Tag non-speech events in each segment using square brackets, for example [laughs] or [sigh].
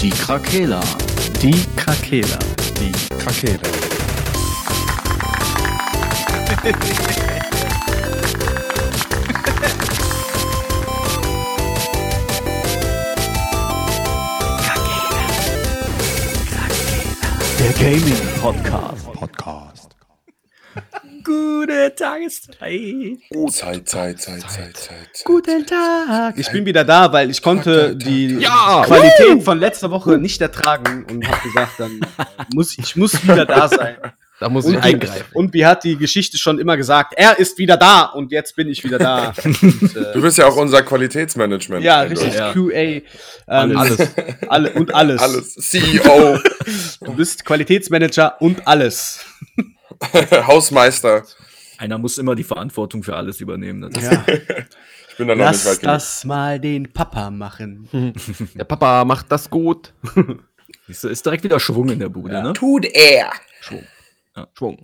Die Krakela. Die Krakela. Die Krakela. [laughs] Der Gaming Podcast. Gute Tageszeit. Zeit, Zeit, Zeit, Zeit, Zeit. Guten Tag. Ich bin wieder da, weil ich konnte die Ja. Qualität von letzter Woche nicht ertragen und habe gesagt, dann muss ich muss wieder da sein. [laughs] Da muss Und, ich eingreifen. und wie hat die Geschichte schon immer gesagt, er ist wieder da und jetzt bin ich wieder da. [laughs] Und, Du äh, bist ja auch unser Qualitätsmanagement. ja, richtig, Ja. QA. Ähm, Alles. Alle, und alles. Alles. [laughs] CEO, Du bist Qualitätsmanager und alles. [laughs] Hausmeister. Einer muss immer die Verantwortung für alles übernehmen. Ja. [laughs] Ich bin da noch nicht Lass weit genug. das mal den Papa machen. Der Papa macht das gut. [laughs] Ist direkt wieder Schwung in der Bude, ne? Tut er. Schwung.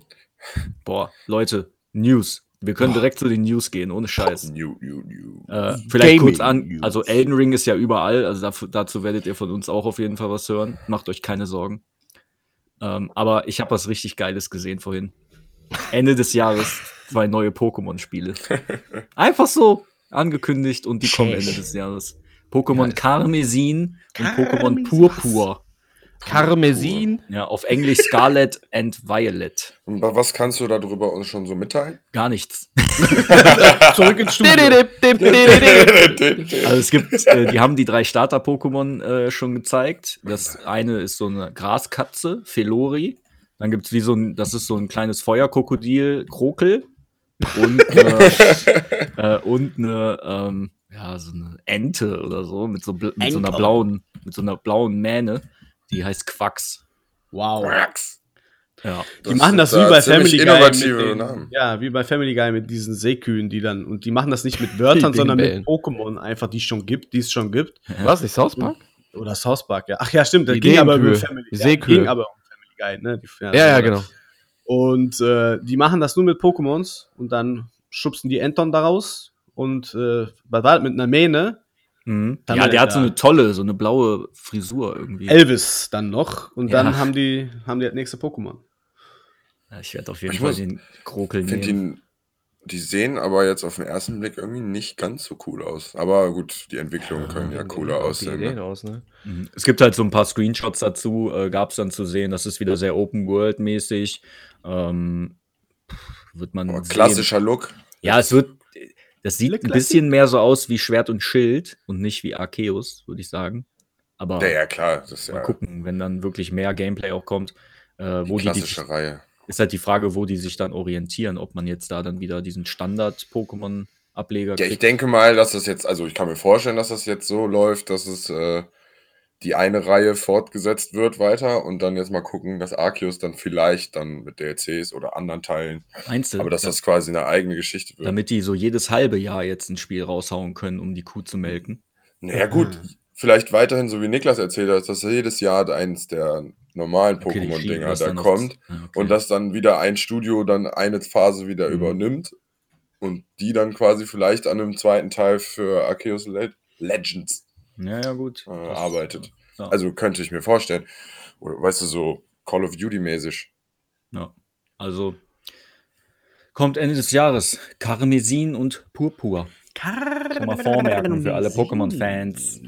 Boah, Leute, News. Wir können direkt zu den News gehen, ohne Scheiß. New, new, new. Äh, vielleicht Gaming kurz an, News. also Elden Ring ist ja überall, also dazu werdet ihr von uns auch auf jeden Fall was hören. Macht euch keine Sorgen. Ähm, aber ich habe was richtig Geiles gesehen vorhin. Ende des Jahres zwei neue Pokémon-Spiele. Einfach so angekündigt und die kommen Ende des Jahres. Pokémon Karmesin und Pokémon Purpur. Karmesin. Ja, auf Englisch Scarlet and Violet. Und wa- was kannst du darüber uns schon so mitteilen? Gar nichts. [laughs] Zurück ins Studio. [laughs] Also es gibt, äh, die haben die drei Starter-Pokémon äh, schon gezeigt. Das eine ist so eine Graskatze, Felori. Dann gibt es wie so ein, das ist so ein kleines Feuerkrokodil, Krokel. Und, äh, [laughs] äh, und eine, ähm, ja, so eine Ente oder so, mit so, bl- mit so einer blauen, mit so einer blauen Mähne. Die heißt Quax. Wow. Quacks. Ja. Die machen das wie bei Family Guy. Mit den, Namen. ja, wie bei Family Guy mit diesen Seekühen, die dann, und die machen das nicht mit Wörtern, sondern mit bellen. Pokémon einfach, die es schon gibt, die es schon gibt. Was, nicht South Park? Oder South Park, ja. Ach ja, stimmt, das Die ging aber über. Family ja, Seekühe. ging aber um Family Guy, ne? Die, Ja, ja, genau. Und äh, die machen das nur mit Pokémons und dann schubsen die Enton daraus und äh, was war das, mit einer Mähne Mhm. Ja, der hat so eine tolle, so eine blaue Frisur irgendwie. Elvis dann noch und Ja. dann haben die haben die das nächste Pokémon. Ja, ich werde auf jeden Ich Fall muss- den Krokel Ich finde nehmen. die, die sehen aber jetzt auf den ersten Blick irgendwie nicht ganz so cool aus. Aber gut, die Entwicklungen können ja cooler aussehen. Ne? aus, ne? Mhm. Es gibt halt so ein paar Screenshots dazu, äh, gab es dann zu sehen. Das ist wieder sehr Open World mäßig. Ähm, wird man Aber sehen. klassischer Look. Ja, es wird. Das sieht ein bisschen mehr so aus wie Schwert und Schild und nicht wie Arceus, würde ich sagen. Aber Ja, ja, klar. Das ist mal ja gucken, wenn dann wirklich mehr Gameplay auch kommt. Äh, die wo die, die, klassische Reihe. ist halt die Frage, wo die sich dann orientieren, ob man jetzt da dann wieder diesen Standard-Pokémon-Ableger Ja, ich denke mal, dass das jetzt, also ich kann mir vorstellen, dass das jetzt so läuft, dass es äh, die eine Reihe fortgesetzt wird weiter und dann jetzt mal gucken, dass Arceus dann vielleicht dann mit DLCs oder anderen Teilen, du? aber dass das quasi eine eigene Geschichte wird. Damit die so jedes halbe Jahr jetzt ein Spiel raushauen können, um die Kuh zu melken. Naja, gut, vielleicht weiterhin, so wie Niklas erzählt hat, dass jedes Jahr eins der normalen Okay, Pokémon-Dinger da kommt Ja, okay. und dass dann wieder ein Studio dann eine Phase wieder Mhm. übernimmt und die dann quasi vielleicht an einem zweiten Teil für Arceus Le Legends Ja, ja, gut. äh, arbeitet. Ja. Also könnte ich mir vorstellen. Oder weißt du, so Call of Duty-mäßig. Ja. Also kommt Ende des Jahres Karmesin und Purpur. Schon mal vormerken für alle Pokémon-Fans.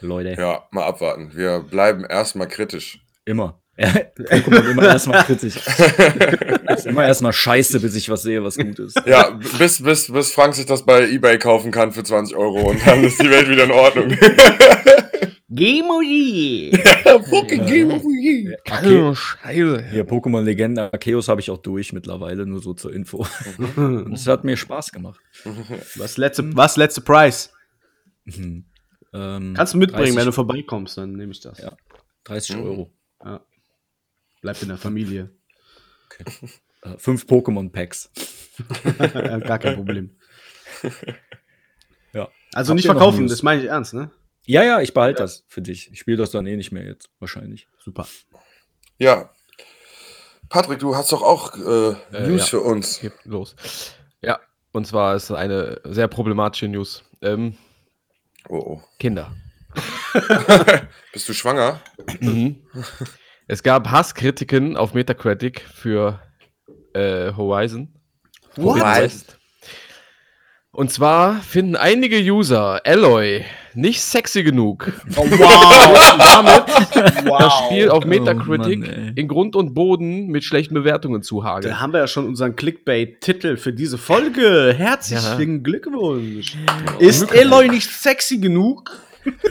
Leute, Ja, mal abwarten. Wir bleiben erstmal kritisch. immer. Pokémon [laughs] immer erstmal kritisch. ist [laughs] immer erstmal scheiße, bis ich was sehe, was gut ist. Ja, bis, bis, bis Frank sich das bei Ebay kaufen kann für 20 Euro und dann ist die Welt wieder in Ordnung. [laughs] Gemoji! Fucking Game of Year. Okay. Scheiße. Hier, Pokémon Legende Arceus habe ich auch durch mittlerweile, nur so zur Info. Und es hat mir Spaß gemacht. Was letzte, was letzte Price? Mhm. Ähm, Kannst du mitbringen, 30 wenn du vorbeikommst, dann nehme ich das. Ja. 30 Mhm. Euro. Bleibt in der Familie. Äh, fünf Pokémon-Packs. Ja, [laughs] Gar kein Problem. Ja. Also Habt nicht verkaufen, das meine ich ernst, ne? Ja, ja, ich behalte das für dich. Ich spiele das dann eh nicht mehr jetzt, wahrscheinlich. Super. Ja. Patrick, du hast doch auch äh, Äh, News ja. für uns. Geht los. Ja, und zwar ist eine sehr problematische News. Ähm, Oh, oh. Kinder [laughs] Bist du schwanger? Mhm. [laughs] Es gab Hasskritiken auf Metacritic für äh, Horizon. West. Und zwar finden einige User Alloy nicht sexy genug, Oh, wow. [laughs] damit wow. das Spiel auf Oh Metacritic Mann, ey. in Grund und Boden mit schlechten Bewertungen zuhageln. Da haben wir ja schon unseren Clickbait-Titel für diese Folge. Herzlichen Glückwunsch. Ist Eloy nicht sexy genug?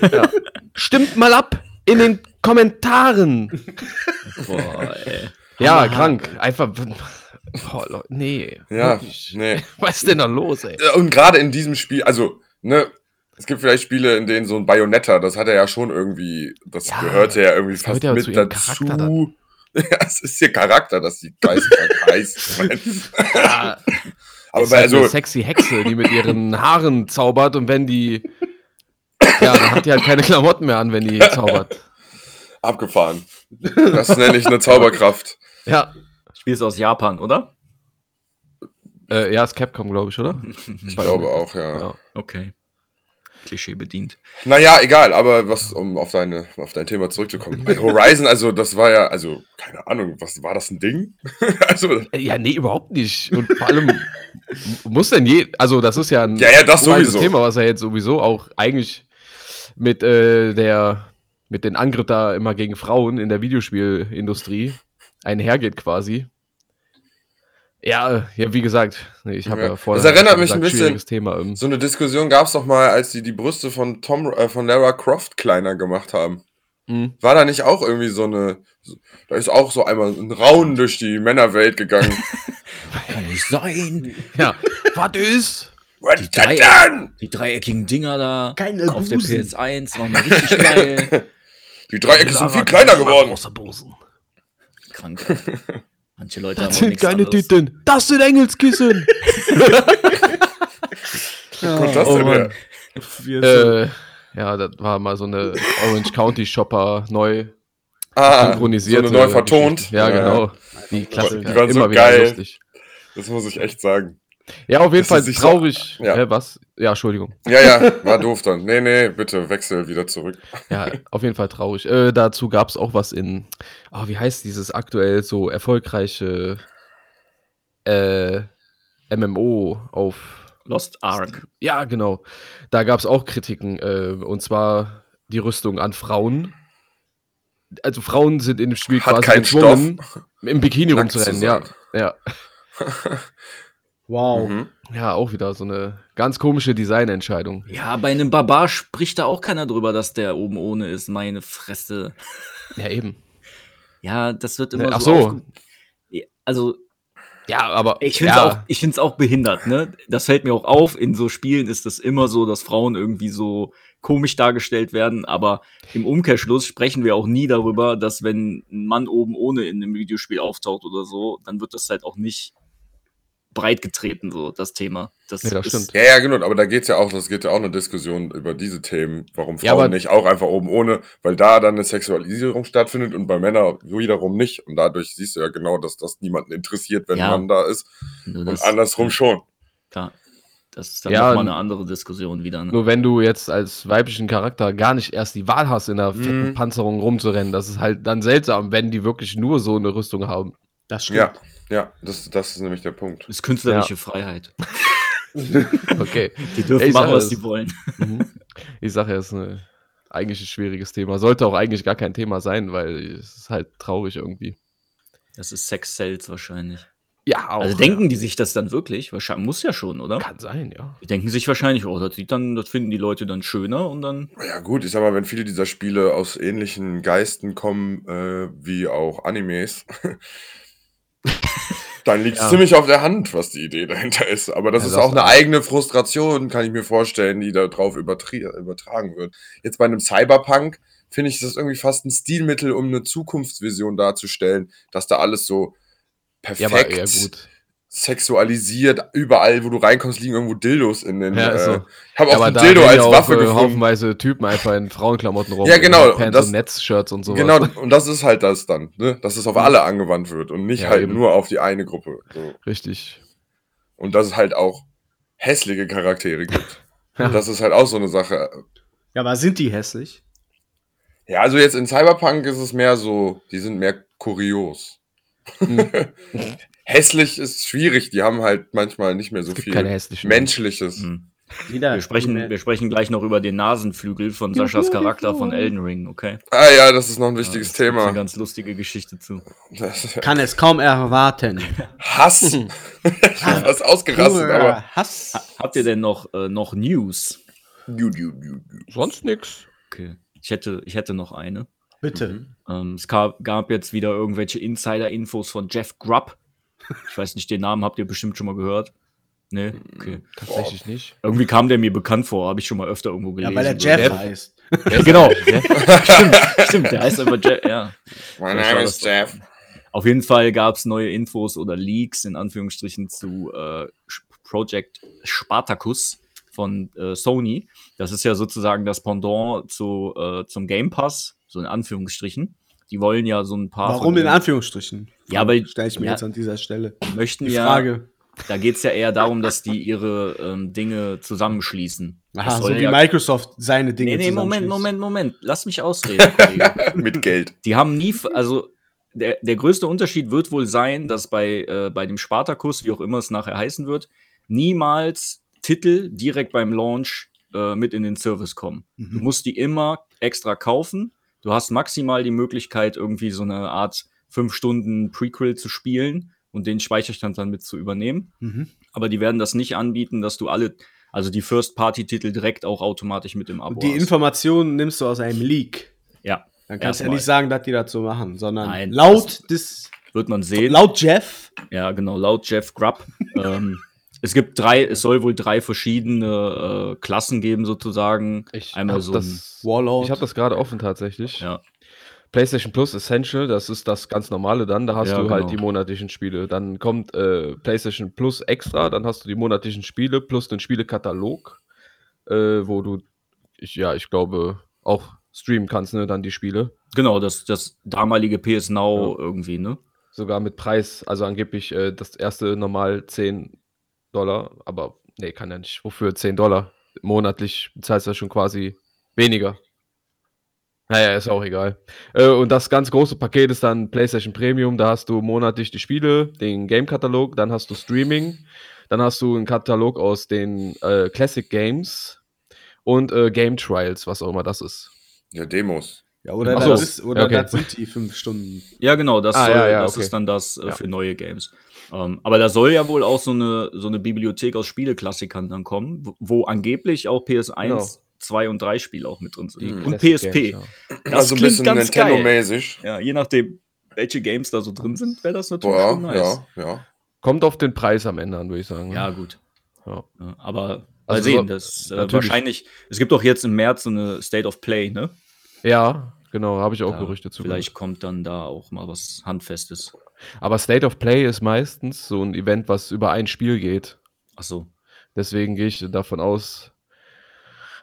[laughs] Stimmt mal ab in den Kommentaren. Boah, ey. Ja, krank. Einfach. Boah, Leute, nee. Ja, nee. [laughs] Was ist denn da los, ey? Und gerade in diesem Spiel, also, ne, es gibt vielleicht Spiele, in denen so ein Bayonetta, das hat er ja schon irgendwie, das Ja, gehörte ja irgendwie fast ja mit dazu. [laughs] Ja, es ist ihr Charakter, dass die geisteskrank [laughs] heißt. Ja, Aber bei, halt eine also, sexy Hexe, die mit ihren Haaren zaubert und wenn die. Ja, dann hat die halt keine Klamotten mehr an, wenn die zaubert. [laughs] abgefahren. Das nenne ich eine Zauberkraft. Ja. Spiel ist aus Japan, oder? Äh, ja, ist Capcom, glaube ich, oder? [laughs] Ich glaube auch, ja. Ja. Okay. Klischee bedient. Naja, egal, aber was, um auf, deine, auf dein Thema zurückzukommen. Bei Horizon, also, das war ja, also, keine Ahnung, was war das ein Ding? [laughs] also, Äh, Ja, nee, überhaupt nicht. Und vor allem muss denn je. Also, das ist ja ein Ja, ja, das sowieso. Thema, was ja jetzt sowieso auch eigentlich mit äh, der mit den Angriff da immer gegen Frauen in der Videospielindustrie einhergeht quasi. Ja, ja, wie gesagt, ich habe ja. Ja. vorher Das erinnert mich ein bisschen- schwieriges Thema. ähm. so eine Diskussion gab es doch mal, als die die Brüste von Tom, äh, von Lara Croft kleiner gemacht haben. Mhm. War da nicht auch irgendwie so eine, so, da ist auch so einmal ein Raunen durch die Männerwelt gegangen. [laughs] Kann nicht sein. Ja, was ist? Das drei-? Die dreieckigen Dinger da Keine auf der Busen. PS1 waren richtig [laughs] geil. Die Dreiecke sind viel kleiner geworden. Außer Busen. Krank. [laughs] Manche Leute haben Das auch sind nichts keine anderes. Titten. Das sind Engelskissen. [laughs] Wo kommt das Oh denn äh, ja, das war mal so eine Orange County Shopper neu Ah, so synchronisiert. eine neu vertont. Ja, genau. Die Klassiker. Die waren so Immer geil. lustig. Das muss ich echt sagen. Ja, auf jeden Das Fall nicht so- traurig. Ja. Hä, was? Ja, Entschuldigung. Ja, ja, war doof dann. Nee, nee, bitte wechsel wieder zurück. Ja, auf jeden Fall traurig. Äh, dazu gab es auch was in, ah, wie heißt dieses aktuell so erfolgreiche äh, MMO auf Lost Ark. Ja, genau. Da gab es auch Kritiken. Äh, und zwar die Rüstung an Frauen. Also Frauen sind in dem Spiel Hat quasi keinen gezwungen, im Bikini nackt zu rumzurennen. Ja, ja. [laughs] wow. Mhm. Ja, auch wieder so eine ganz komische Designentscheidung. Ja, bei einem Barbar spricht da auch keiner drüber, dass der oben ohne ist. Meine Fresse. Ja, eben. Ja, das wird immer Ach so. so. Also, Ja, aber ich finde es ja, auch, ich find's auch behindert, ne? Das fällt mir auch auf. In so Spielen ist das immer so, dass Frauen irgendwie so komisch dargestellt werden. Aber im Umkehrschluss sprechen wir auch nie darüber, dass wenn ein Mann oben ohne in einem Videospiel auftaucht oder so, dann wird das halt auch nicht breit getreten, so das Thema. Das, Nee, das stimmt. Ja, ja, genau, aber da geht's ja auch, das geht ja auch eine Diskussion über diese Themen, warum Frauen Ja, nicht auch einfach oben ohne, weil da dann eine Sexualisierung stattfindet und bei Männern wiederum nicht. Und dadurch siehst du ja genau, dass das niemanden interessiert, wenn Ja. man da ist. Nur Und andersrum schon. Klar. Das ist dann Ja, nochmal eine andere Diskussion wieder. Ne? nur wenn du jetzt als weiblichen Charakter gar nicht erst die Wahl hast, in einer fetten Mhm. Panzerung rumzurennen, das ist halt dann seltsam, wenn die wirklich nur so eine Rüstung haben. Das stimmt. Ja, ja, das, das ist nämlich der Punkt. Das ist künstlerische Freiheit. [laughs] Okay. Die dürfen Ja, ich machen, was sie wollen. Mhm. Ich sage ja, es ist eine, eigentlich ein schwieriges Thema. Sollte auch eigentlich gar kein Thema sein, weil es ist halt traurig irgendwie. Das ist Sex Sales wahrscheinlich. Ja, auch. also denken die sich das dann wirklich? Wahrscheinlich muss ja schon, oder? Kann sein, ja. Die denken sich wahrscheinlich, oh, das sieht dann, das finden die Leute dann schöner und dann. Ja gut, ich sag mal, wenn viele dieser Spiele aus ähnlichen Geisten kommen, äh, wie auch Animes, [laughs] dann liegt es Ja. ziemlich auf der Hand, was die Idee dahinter ist. Aber das Ja, ist das auch eine eigene Frustration, kann ich mir vorstellen, die da drauf übertri- übertragen wird. Jetzt bei einem Cyberpunk finde ich das irgendwie fast ein Stilmittel, um eine Zukunftsvision darzustellen, dass da alles so Ja, perfekt aber ja, gut. Sexualisiert, überall, wo du reinkommst, liegen irgendwo Dildos in den. Ja, ist so. äh, ich habe auch aber ein Dildo als ja auch, Waffe äh, gefunden. haufenweise Typen einfach in Frauenklamotten rum. Ja, genau, Pants das- und Netzshirts und sowas. Genau, und das ist halt das dann, ne? dass es auf alle angewandt wird und nicht Ja, halt eben. nur auf die eine Gruppe. So. Richtig. Und dass es halt auch hässliche Charaktere gibt. [laughs] Ja. Das ist halt auch so eine Sache. Ja, aber sind die hässlich? Ja, also jetzt in Cyberpunk ist es mehr so, die sind mehr kurios. Hm. [laughs] Hässlich ist schwierig, die haben halt manchmal nicht mehr so Es gibt viel keine hässlichen. Menschliches. Hm. Wieder Wir, sprechen, wir sprechen gleich noch über den Nasenflügel von Saschas Charakter von Elden Ring, okay? Ah ja, das ist noch ein wichtiges Ja, Thema. Eine ganz lustige Geschichte zu. Das, [laughs] kann es kaum erwarten. [laughs] Hass. ich bin fast ausgerastet, aber. Hass. Ha habt ihr denn noch, äh, noch News? Sonst nix. Okay. Ich hätte, ich hätte noch eine. Bitte. Ähm, es gab, gab jetzt wieder irgendwelche Insider-Infos von Jeff Grubb. [laughs] Ich weiß nicht, den Namen habt ihr bestimmt schon mal gehört. Nee, okay. Tatsächlich nicht. Irgendwie kam der mir bekannt vor, habe ich schon mal öfter irgendwo Ja, gelesen. weil er So. Jeff Jeff. heißt. [laughs] genau. [laughs] stimmt, stimmt, der heißt aber Jeff, ja. Mein Das Name ist Jeff. Auf jeden Fall gab es neue Infos oder Leaks in Anführungsstrichen zu äh, Project Spartacus von äh, Sony. Das ist ja sozusagen das Pendant zu, äh, zum Game Pass, so in Anführungsstrichen. Die wollen ja so ein paar. Warum in den- Anführungsstrichen? Ja, weil- Stelle ich mir ja. jetzt an dieser Stelle. möchten Die ja. Frage. Da geht es ja eher darum, dass die ihre ähm, Dinge zusammenschließen. Aha, so wie ja- Microsoft seine Dinge Nee, nee, Moment. Moment, Moment. Lass mich ausreden, [laughs] Kollege. Mit Geld. Die haben nie, also der, der größte Unterschied wird wohl sein, dass bei, äh, bei dem Spartacus, wie auch immer es nachher heißen wird, niemals Titel direkt beim Launch äh, mit in den Service kommen. Du Mhm. musst die immer extra kaufen. Du hast maximal die Möglichkeit, irgendwie so eine Art 5 Stunden Prequel zu spielen und den Speicherstand dann mit zu übernehmen. Mhm. Aber die werden das nicht anbieten, dass du alle, also die First-Party-Titel direkt auch automatisch mit im Abo Und die hast. Informationen nimmst du aus einem Leak. Ja, Dann kannst du ja nicht sagen, dass die das so machen, sondern Nein, laut des, wird man sehen. laut Jeff, Ja, genau, laut Jeff Grubb. [laughs] ähm, es gibt drei, es soll wohl drei verschiedene äh, Klassen geben, sozusagen. Ich Einmal so ein, das, Warlord. ich habe das gerade offen tatsächlich. ja, PlayStation Plus Essential, das ist das ganz normale dann. Da hast Ja, du halt genau. die monatlichen Spiele. Dann kommt äh, PlayStation Plus Extra, dann hast du die monatlichen Spiele plus den Spielekatalog, äh, wo du, ich, ja, ich glaube, auch streamen kannst, ne, dann die Spiele. genau, das, das damalige PS Now irgendwie, ne? Sogar mit Preis, also angeblich äh, das erste normal 10 Dollar, aber nee, kann ja nicht. Wofür 10 Dollar? Monatlich bezahlst du ja schon quasi weniger. Naja, ist auch egal. Äh, und das ganz große Paket ist dann PlayStation Premium. Da hast du monatlich die Spiele, den Game-Katalog, dann hast du Streaming, dann hast du einen Katalog aus den äh, Classic Games und äh, Game Trials, was auch immer das ist. Ja, Demos. Ja, oder so. das, ist, oder Okay. das sind die fünf Stunden. Ja, genau, das, Ah, soll, ja, ja, das okay. ist dann das äh, Ja. für neue Games. Ähm, aber da soll ja wohl auch so eine, so eine Bibliothek aus Spieleklassikern dann kommen, wo, wo angeblich auch PS1, Genau. 2 und 3 Spiele auch mit drin sind. Die Und PSP. Games, ja. Das also ein klingt bisschen ganz geil. Nintendo-mäßig. Ja, je nachdem, welche Games da so drin sind, wäre das natürlich Boah, schon nice. ja, ja. Kommt auf den Preis am Ende an, würde ich sagen. Ja, gut. Ja. Aber mal Also sehen, das äh, wahrscheinlich, es gibt doch jetzt im März so eine State of Play, ne? Ja, genau, habe ich auch Da Gerüchte zu. Vielleicht kommt dann da auch mal was Handfestes. Aber State of Play ist meistens so ein Event, was über ein Spiel geht. Ach so. Deswegen gehe ich davon aus,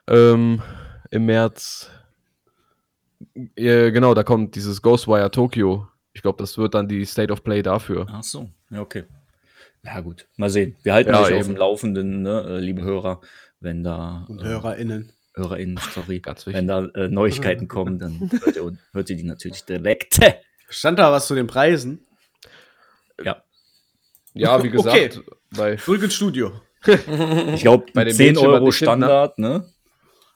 ähm, im März, äh, genau, da kommt dieses Ghostwire Tokyo. Ich glaube, das wird dann die State of Play dafür. Ach so. Ja, okay. Ja, gut. Mal sehen. Wir halten Ja, euch auf eben. dem Laufenden, ne, äh, liebe Hörer, wenn da Und äh, HörerInnen. HörerInnen, sorry, Ganz wichtig. wenn da äh, Neuigkeiten [laughs] kommen, dann hört ihr, hört ihr die natürlich direkt. [laughs] Stand da was zu den Preisen? Ja. Ja, wie [laughs] gesagt, Okay. bei, Zurück ins Studio. Ich glaube, Bei dem 10 Mädchen, was Euro ne? Standard, ne?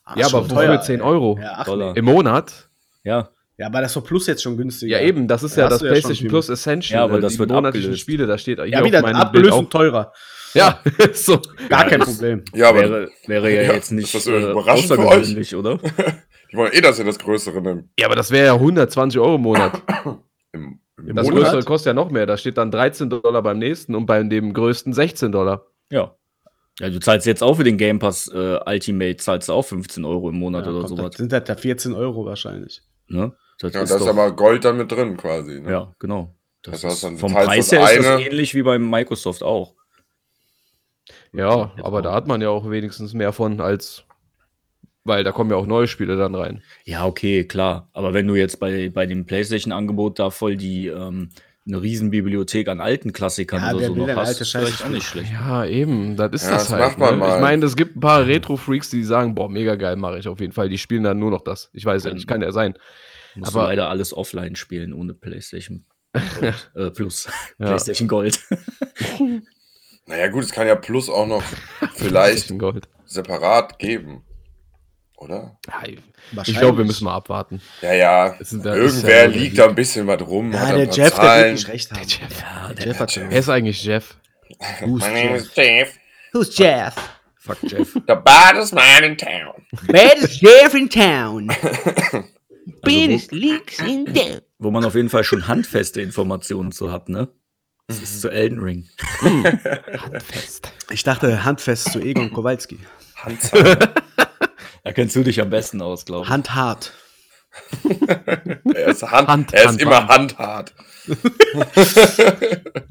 Ah, ja, aber wofür teuer, 10 ey. Euro? Ja, ach, Dollar. nee. Im Monat? Ja. ja, aber das ist doch Plus jetzt schon günstiger. Ja, eben, das ist Da ja das ja PlayStation viel Plus Essential. Ja, aber äh, das die wird monatlichen abgelöst. Spiele, da steht hier Ja, auf wieder meinem abgelöst Bild und teurer. Ja, [laughs] so. Gar kein Problem. Ja, aber wäre, wäre ja, Ja, jetzt nicht ist das äh, außergewöhnlich, oder? [laughs] die wollen eh, dass ihr das Größere nimmt. Ja, aber das wäre ja 120 Euro im Monat. [coughs] Im, im Das Monat? größere kostet ja noch mehr. Da steht dann 13 Dollar beim nächsten und bei dem größten 16 Dollar. Ja. Ja, du zahlst jetzt auch für den Game Pass äh, Ultimate, zahlst du auch 15 Euro im Monat Ja, oder sowas. das sind das da 14 Euro wahrscheinlich. Ne? Das Ja, ist da ist aber Gold dann mit drin quasi. Ne? ja, genau. Das Das heißt, vom Preis her ist das ähnlich wie beim Microsoft auch. Ja, aber da hat man ja auch wenigstens mehr von als. Weil da kommen ja auch neue Spiele dann rein. Ja, okay, klar. Aber wenn du jetzt bei, bei dem PlayStation-Angebot da voll die, ähm, eine Riesenbibliothek an alten Klassikern Ja, oder so noch hast, ist vielleicht auch nicht schlecht. Ja, eben, das ist Ja, das das halt. macht man ne? mal. Ich meine, es gibt ein paar Retro-Freaks, die sagen, boah, mega geil, mache ich auf jeden Fall. Die spielen dann nur noch das. Ich weiß ja nicht, kann ja sein. Musst Aber- du leider alles offline spielen, ohne PlayStation [laughs] Gold, äh, Plus. PlayStation Gold. [laughs] Naja, gut, es kann ja Plus auch noch [laughs] vielleicht separat geben. Oder? Ja, ich glaube, wir müssen mal abwarten. Ja, ja. Irgendwer der liegt da ein bisschen was rum. Ja, hat der ein paar Jeff, der wird Zahlen. nicht recht haben. Jeff. Ja, Der Jeff hat schon Wer ist eigentlich Jeff? Who's My name Jeff? is Jeff. Who's Jeff? Fuck Jeff. The baddest man in town. Baddest Jeff in town. [laughs] Baddest leaks in town. Wo man auf jeden Fall schon handfeste Informationen zu hat, ne? Das ist zu Elden Ring. [laughs] Fest. Ich dachte handfest zu Egon Kowalski. Handzahn. [laughs] Da kennst du dich am besten aus, glaube ich. Handhart. [laughs] er ist, Hand, Hand- er ist Hand- immer handhart.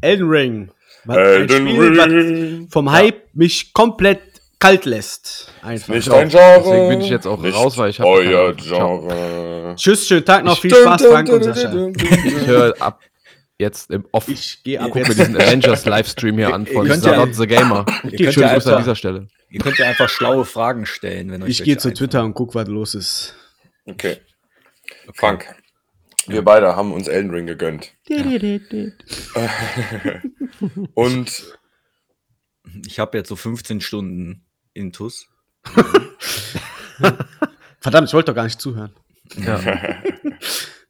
Elden Ring. Was ein Elden Spiel, was Ring. vom Hype mich komplett kalt lässt. Einfach. Nicht Ich dein auch. Genre. Deswegen bin ich jetzt auch Nicht raus, weil ich hab Euer. Genre. Tschüss, schönen Tag noch. Viel Spaß, Frank und Sascha. Ich höre ab jetzt im Off. Ich gehe ab Guck mir jetzt. diesen Avengers-Livestream hier an von könnt ja- the Gamer. könnt Schönen ja Grüße an dieser Stelle. Ihr könnt ja einfach schlaue Fragen stellen, wenn euch Ich gehe zu. Twitter und guck, was los ist. Okay. Frank, wir beide haben uns Elden Ring gegönnt. [laughs] Und Ich habe jetzt so 15 Stunden Intus. [laughs] Verdammt, ich wollte doch gar nicht zuhören. Ja.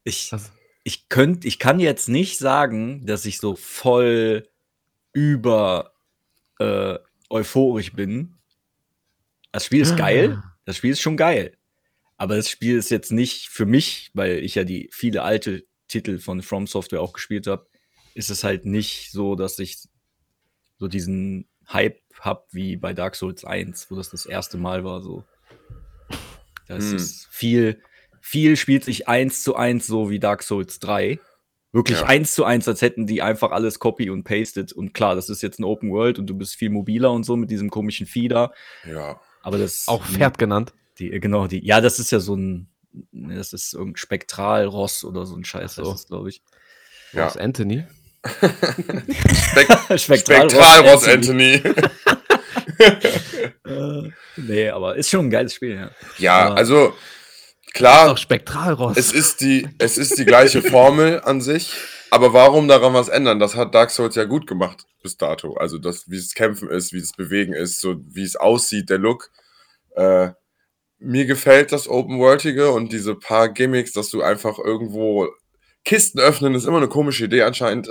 Ich, Das- ich könnte, ich kann jetzt nicht sagen, dass ich so voll über äh, euphorisch bin. Das Spiel ist geil. Das Spiel ist schon geil. Aber das Spiel ist jetzt nicht für mich, weil ich ja die viele alte Titel von From Software auch gespielt habe, ist es halt nicht so, dass ich so diesen Hype hab wie bei Dark Souls 1, wo das das erste Mal war so. Das Hm. ist viel, viel spielt sich eins zu eins so wie Dark Souls 3. Wirklich Ja. eins zu eins, als hätten die einfach alles copy und pasted. Und klar, das ist jetzt ein Open World und du bist viel mobiler und so mit diesem komischen Fieder. ja, Aber das. Auch Pferd genannt. Die, genau, die. Ja, das ist ja so ein. Das ist irgendein Spektralross oder so ein Scheiß, so. ist glaube ich. Ja. Das ist Anthony. Spek [laughs] Spektralross Anthony. [laughs] Äh, nee, aber ist schon ein geiles Spiel, ja. Ja, Aber- also Klar, Spektralross. es ist die, es ist die gleiche Formel an sich, aber warum daran was ändern? Das hat Dark Souls ja gut gemacht bis dato. Also das, wie es Kämpfen ist, wie es Bewegen ist, so wie es aussieht, der Look. Äh, mir gefällt das Open Worldige und diese paar Gimmicks, dass du einfach irgendwo Kisten öffnen, ist immer eine komische Idee anscheinend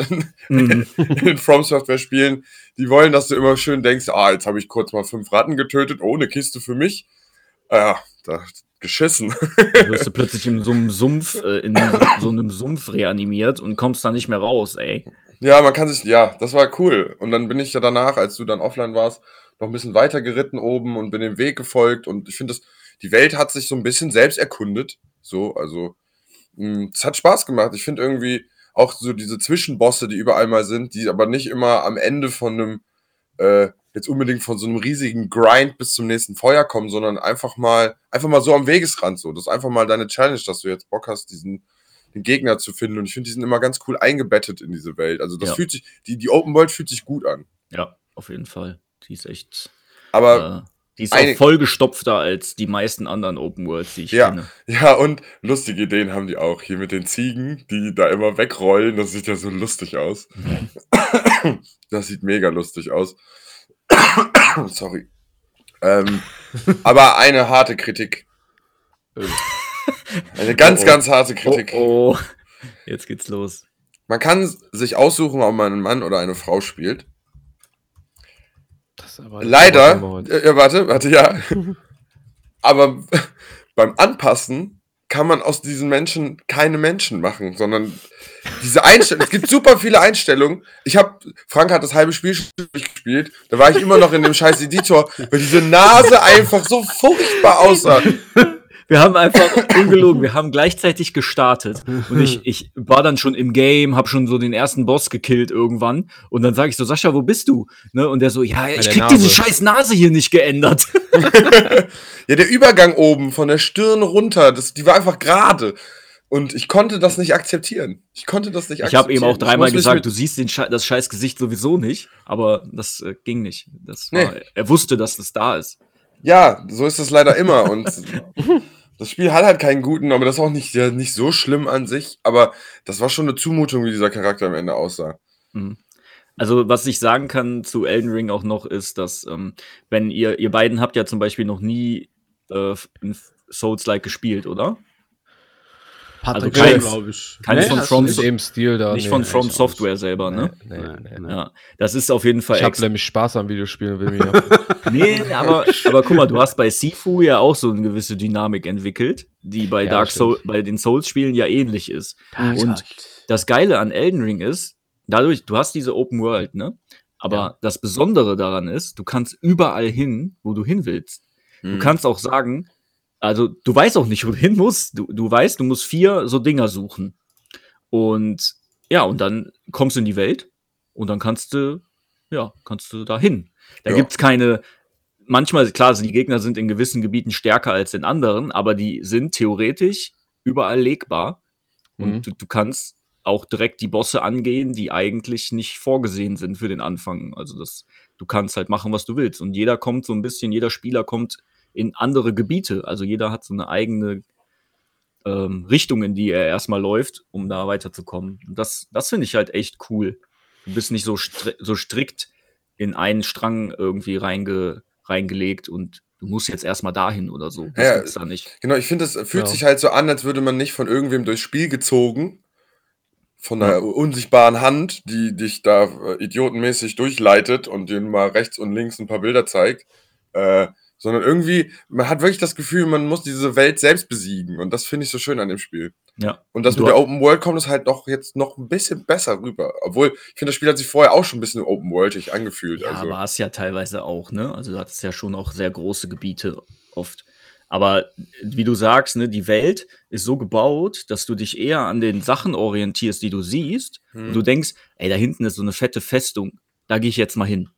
Mhm. [laughs] in From Software Spielen. Die wollen, dass du immer schön denkst, ah, jetzt habe ich kurz mal fünf Ratten getötet, ohne Kiste für mich. Ja, da geschissen. Da wirst du plötzlich in so einem Sumpf, äh, in so einem Sumpf reanimiert und kommst da nicht mehr raus, ey. Ja, man kann sich, ja, das war cool. Und dann bin ich ja danach, als du dann offline warst, noch ein bisschen weiter geritten oben und bin dem Weg gefolgt. Und ich finde, die Welt hat sich so ein bisschen selbst erkundet. So, also, mh, es hat Spaß gemacht. Ich finde irgendwie auch so diese Zwischenbosse, die überall mal sind, die aber nicht immer am Ende von einem, äh, jetzt unbedingt von so einem riesigen Grind bis zum nächsten Feuer kommen, sondern einfach mal, einfach mal so am Wegesrand so. Das ist einfach mal deine Challenge, dass du jetzt Bock hast, diesen, den Gegner zu finden. Und ich finde, die sind immer ganz cool eingebettet in diese Welt. Also das Ja. fühlt sich, die, die Open World fühlt sich gut an. Ja, auf jeden Fall. Die ist echt. Aber äh, die ist auch vollgestopfter als die meisten anderen Open Worlds, die ich Ja. kenne. ja, und lustige Ideen haben die auch. Hier mit den Ziegen, die da immer wegrollen. Das sieht ja so lustig aus. Das sieht mega lustig aus. [coughs] Sorry. Ähm, aber eine harte Kritik. Eine ganz, Oh, ganz harte Kritik. Oh, oh. Jetzt geht's los. Man kann sich aussuchen, ob man einen Mann oder eine Frau spielt. Das ist aber- Leider, äh, ja, warte, warte, ja. Aber [laughs] beim Anpassen kann man aus diesen Menschen keine Menschen machen, sondern diese Einstellungen, es gibt super viele Einstellungen. Ich habe, Frank hat das halbe Spiel durchgespielt, da war ich immer noch in dem scheiß Editor, weil diese Nase einfach so furchtbar aussah. Wir haben einfach [laughs] ungelogen, wir haben gleichzeitig gestartet und ich, ich war dann schon im Game, hab schon so den ersten Boss gekillt irgendwann und dann sage ich so, Sascha, wo bist du? Ne? Und der so, ja, ich krieg Nase. diese scheiß Nase hier nicht geändert. [laughs] Ja, der Übergang oben von der Stirn runter, das, die war einfach gerade. Und ich konnte das nicht akzeptieren. Ich konnte das nicht Ich habe eben auch dreimal gesagt, du siehst den Schei das scheiß Gesicht sowieso nicht, aber das äh, ging nicht. Das war, Nee. Er wusste, dass das da ist. Ja, so ist es leider immer. Und [laughs] das Spiel hat halt keinen guten, aber das ist auch nicht, ja, nicht so schlimm an sich. Aber das war schon eine Zumutung, wie dieser Charakter am Ende aussah. Mhm. Also, was ich sagen kann zu Elden Ring auch noch ist, dass, ähm, wenn ihr, ihr beiden habt ja zum Beispiel noch nie äh, Souls-like gespielt, oder? Patrick Also keins- ich. keins von hast From nicht? dem Stil da. nicht nee. von nee, From Software selber, ne? Nee, nee, nee. Ja, das ist auf jeden Fall Ich habe nämlich Spaß am Videospielen, will mir. [laughs] Nee, aber, aber guck mal, du hast bei Sifu ja auch so eine gewisse Dynamik entwickelt, die bei Ja, Dark stimmt. Soul, bei den Souls-Spielen ja ähnlich ist. Und das Geile an Elden Ring ist, dadurch, du hast diese Open World, ne? Aber Ja. das Besondere daran ist, du kannst überall hin, wo du hin willst. Mhm. Du kannst auch sagen, also du weißt auch nicht, wo du hin musst. Du, du weißt, du musst vier so Dinger suchen. Und ja, und dann kommst du in die Welt und dann kannst du, ja, kannst du da hin. Da Ja. gibt's keine, manchmal, klar, die Gegner sind in gewissen Gebieten stärker als in anderen, aber die sind theoretisch überall legbar. Und Mhm. du, du kannst auch direkt die Bosse angehen, die eigentlich nicht vorgesehen sind für den Anfang. Also das, du kannst halt machen, was du willst. Und jeder kommt so ein bisschen, jeder Spieler kommt in andere Gebiete. Also jeder hat so eine eigene ähm, Richtung, in die er erstmal läuft, um da weiterzukommen. Und das, das finde ich halt echt cool. Du bist nicht so, stri so strikt in einen Strang irgendwie reinge reingelegt und du musst jetzt erstmal dahin oder so. Das Ja, gibt's da nicht. Genau, ich finde, es fühlt Ja. sich halt so an, als würde man nicht von irgendwem durchs Spiel gezogen, von einer unsichtbaren Hand, die dich da äh, idiotenmäßig durchleitet und dir mal rechts und links ein paar Bilder zeigt, äh, sondern irgendwie, man hat wirklich das Gefühl, man muss diese Welt selbst besiegen und das finde ich so schön an dem Spiel. Ja. Und das Du mit der Open World kommt es halt doch jetzt noch ein bisschen besser rüber. Obwohl, ich finde, das Spiel hat sich vorher auch schon ein bisschen Open Worldig angefühlt. Ja, also. war es ja teilweise auch, ne? Also du hattest ja schon auch sehr große Gebiete oft. Aber wie du sagst, ne, die Welt ist so gebaut, dass du dich eher an den Sachen orientierst, die du siehst. Hm. Und du denkst, ey, da hinten ist so eine fette Festung, da gehe ich jetzt mal hin.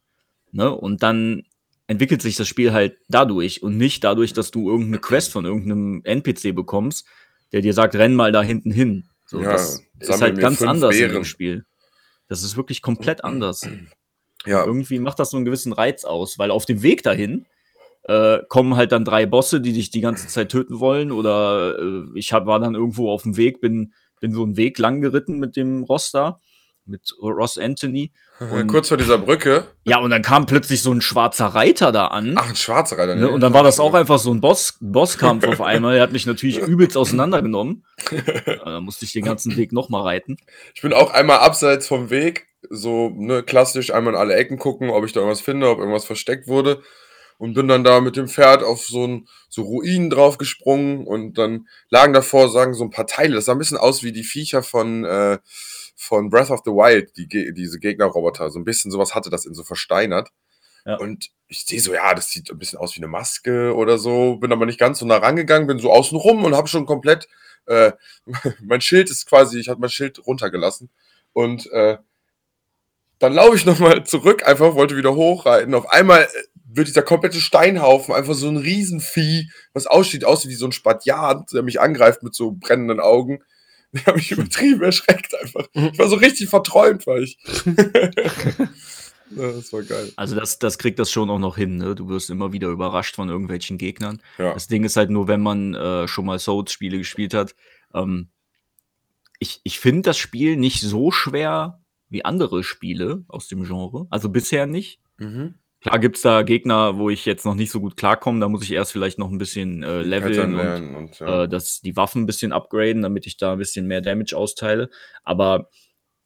Ne? Und dann entwickelt sich das Spiel halt dadurch und nicht dadurch, dass du irgendeine Quest von irgendeinem NPC bekommst, der dir sagt, renn mal da hinten hin. So, Ja, das ist halt ganz anders in Beeren. dem Spiel. Das ist wirklich komplett anders ja, irgendwie macht das so einen gewissen Reiz aus, weil auf dem Weg dahin äh, kommen halt dann drei Bosse, die dich die ganze Zeit töten wollen. Oder äh, ich hab, war dann irgendwo auf dem Weg, bin, bin so einen Weg lang geritten mit dem Ross da, mit Ross Anthony. [laughs] Und- kurz vor dieser Brücke. Ja, und dann kam plötzlich so ein schwarzer Reiter da an. Ach, ein schwarzer Reiter. Ne? Und dann war das auch einfach so ein Boss, Bosskampf auf einmal. Er hat mich natürlich [laughs] übelst auseinandergenommen. [laughs] Äh, Da musste ich den ganzen Weg nochmal reiten. Ich bin auch einmal abseits vom Weg, so ne, klassisch einmal in alle Ecken gucken, ob ich da irgendwas finde, ob irgendwas versteckt wurde. Und bin dann da mit dem Pferd auf so, ein, so Ruinen draufgesprungen und dann lagen davor, sagen so ein paar Teile. Das sah ein bisschen aus wie die Viecher von, äh, von Breath of the Wild, die, diese Gegnerroboter. So ein bisschen sowas hatte das in so versteinert. Ja. Und ich sehe so, ja, das sieht ein bisschen aus wie eine Maske oder so. Bin aber nicht ganz so nah rangegangen, bin so außen rum und habe schon komplett, äh, [laughs] mein Schild ist quasi, ich habe mein Schild runtergelassen. Und äh, dann laufe ich nochmal zurück, einfach wollte wieder hochreiten. Auf einmal äh, wird dieser komplette Steinhaufen einfach so ein Riesenvieh, was aussieht, aussieht wie so ein Spatjad, der mich angreift mit so brennenden Augen. [laughs] Ich habe mich übertrieben erschreckt einfach. Ich war so richtig verträumt, war ich. [laughs] ja, das war geil. Also das, das kriegt das schon auch noch hin. Ne? Du wirst immer wieder überrascht von irgendwelchen Gegnern. Ja. Das Ding ist halt nur, wenn man äh, schon mal Souls-Spiele gespielt hat. Ähm, ich ich finde das Spiel nicht so schwer wie andere Spiele aus dem Genre. Also bisher nicht. Mhm. Klar gibt's da Gegner, wo ich jetzt noch nicht so gut klarkomme. Da muss ich erst vielleicht noch ein bisschen äh, leveln und und ja. äh, das, die Waffen ein bisschen upgraden, damit ich da ein bisschen mehr Damage austeile. Aber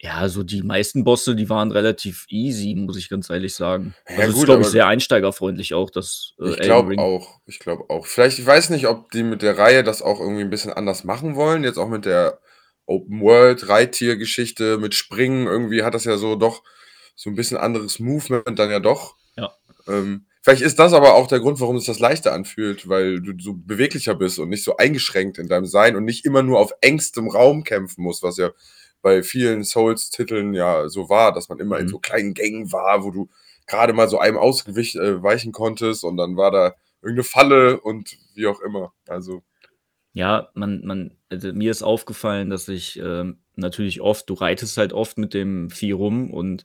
ja, so die meisten Bosse, die waren relativ easy, muss ich ganz ehrlich sagen. Ja, Also es gut, ist, glaube ich, sehr einsteigerfreundlich auch, das äh, Ich glaube auch. Ich glaube auch. Vielleicht, ich weiß nicht, ob die mit der Reihe das auch irgendwie ein bisschen anders machen wollen. Jetzt auch mit der Open World Reittiergeschichte mit Springen. Irgendwie hat das ja so doch so ein bisschen anderes Movement dann ja doch. Ähm, vielleicht ist das aber auch der Grund, warum sich das leichter anfühlt, weil du so beweglicher bist und nicht so eingeschränkt in deinem Sein und nicht immer nur auf engstem Raum kämpfen musst, was ja bei vielen Souls-Titeln ja so war, dass man immer in Mhm. so kleinen Gängen war, wo du gerade mal so einem ausweichen äh, weichen konntest und dann war da irgendeine Falle und wie auch immer. Also, Ja, man, man, also mir ist aufgefallen, dass ich ähm, natürlich oft, du reitest halt oft mit dem Vieh rum und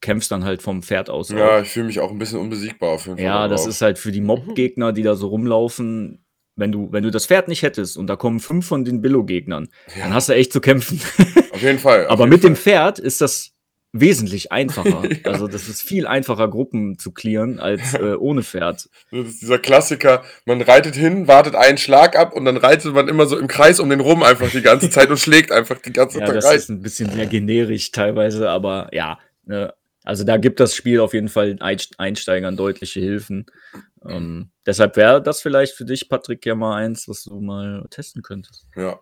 kämpfst dann halt vom Pferd aus. Ja, auch. ich fühle mich auch ein bisschen unbesiegbar auf jeden Fall. ja das darauf. ist halt für die Mob-Gegner, die da so rumlaufen. Wenn du, wenn du das Pferd nicht hättest und da kommen fünf von den Billo-Gegnern, dann hast du echt zu kämpfen. [laughs] Auf jeden Fall. [laughs] auf Aber jeden mit dem Fall. Pferd ist das wesentlich einfacher. [laughs] Also das ist viel einfacher, Gruppen zu clearen als äh, ohne Pferd. Das ist dieser Klassiker, man reitet hin, wartet einen Schlag ab und dann reitet man immer so im Kreis um den rum einfach die ganze Zeit und schlägt einfach die ganze Ja, Zeit das rein. ist ein bisschen sehr generisch teilweise, aber ja. Ne, also da gibt das Spiel auf jeden Fall Einst- Einsteigern deutliche Hilfen. Ähm, deshalb wäre das vielleicht für dich, Patrick, ja mal eins, was du mal testen könntest. Ja.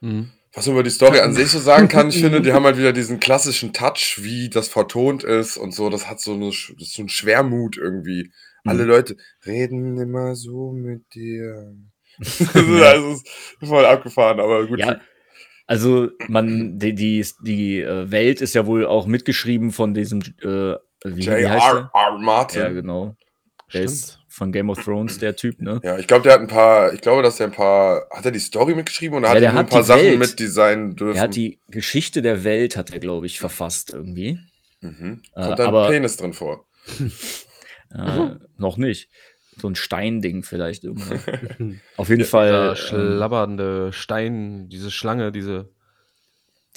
Mhm. Was man über die Story an sich so sagen kann, ich [laughs] finde, die haben halt wieder diesen klassischen Touch, wie das vertont ist und so. Das hat so, eine, das ist so ein Schwermut irgendwie. Alle Mhm. Leute reden immer so mit dir. das ist, also, das ist voll abgefahren, aber gut. Ja, also man, die, die, die äh, Welt ist ja wohl auch mitgeschrieben von diesem, äh? J.R.R. Martin. Ja, genau. Der ist von Game of Thrones der Typ, ne? Ja, ich glaube, der hat ein paar, ich glaube, dass der ein paar, hat er die Story mitgeschrieben oder Ja, hat er nur ein paar Sachen Welt. mitdesignen dürfen? Er hat die Geschichte der Welt, hat er, glaube ich, verfasst irgendwie. mhm. Äh, Kommt da ein aber- Penis drin vor? [laughs] Äh, noch nicht. So ein Steinding vielleicht irgendwann. [laughs] Auf jeden Der Fall. ähm, schlabbernde Stein, diese Schlange, diese.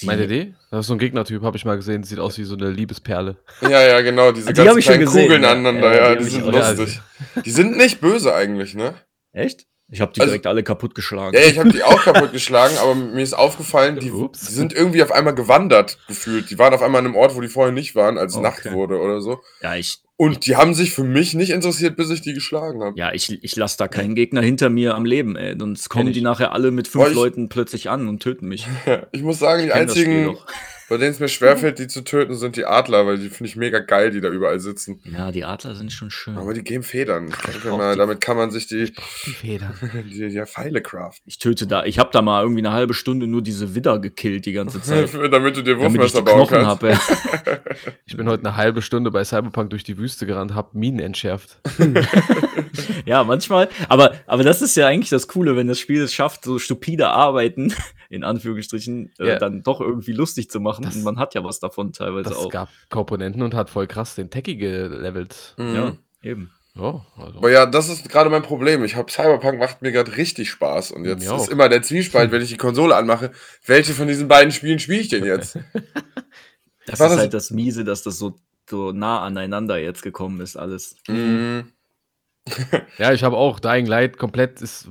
die, Meine Idee? Das ist so ein Gegnertyp, habe ich mal gesehen. Sieht aus wie so eine Liebesperle. Ja, ja, genau, diese Die hab ganzen ich schon kleinen gesehen, Kugeln ja. aneinander, Ja, ja, die die, sind lustig. Die sind nicht böse eigentlich, ne? Echt? Ich habe die Also- direkt alle kaputt geschlagen. Ja, ich habe die auch kaputt geschlagen, aber mir ist aufgefallen, die, die sind irgendwie auf einmal gewandert gefühlt. Die waren auf einmal an einem Ort, wo die vorher nicht waren, als Okay. Nacht wurde oder so. Ja, ich, Und die haben sich für mich nicht interessiert, bis ich die geschlagen habe. ja, ich, ich lasse da keinen Gegner hinter mir am Leben, ey. Sonst kommen die nachher alle mit fünf ich- Leuten plötzlich an und töten mich. [laughs] Ich muss sagen, die Ich Spiel einzigen. Bei denen es mir schwerfällt, die zu töten, sind die Adler, weil die finde ich mega geil, die da überall sitzen. Ja, die Adler sind schon schön. Aber die geben Federn. Mal, die- damit kann man sich die, Die Feder. [laughs] die, die Pfeile craften. Ich töte da, ich habe da mal irgendwie eine halbe Stunde nur diese Widder gekillt die ganze Zeit. [laughs] damit du dir Wurfmesser bauen Knochen kannst. habe. Ja. [laughs] Ich bin heute eine halbe Stunde bei Cyberpunk durch die Wüste gerannt, hab Minen entschärft. [laughs] ja, manchmal. Aber, aber das ist ja eigentlich das Coole, wenn das Spiel es schafft, so stupide Arbeiten, [laughs] in Anführungsstrichen, äh, Ja. dann doch irgendwie lustig zu machen. Das- und man hat ja was davon teilweise Das auch. gab Komponenten und hat voll krass den Techie gelevelt. Mhm. Ja, eben. Oh, also. Aber ja, das ist gerade mein Problem. Ich habe Cyberpunk macht mir gerade richtig Spaß und jetzt ist immer der Zwiespalt, wenn ich die Konsole anmache, welche von diesen beiden Spielen spiele ich denn jetzt? [laughs] Das War ist das- halt das Miese, dass das so, so nah aneinander jetzt gekommen ist, alles. Mhm. [laughs] Ja, ich habe auch Dying Light komplett ist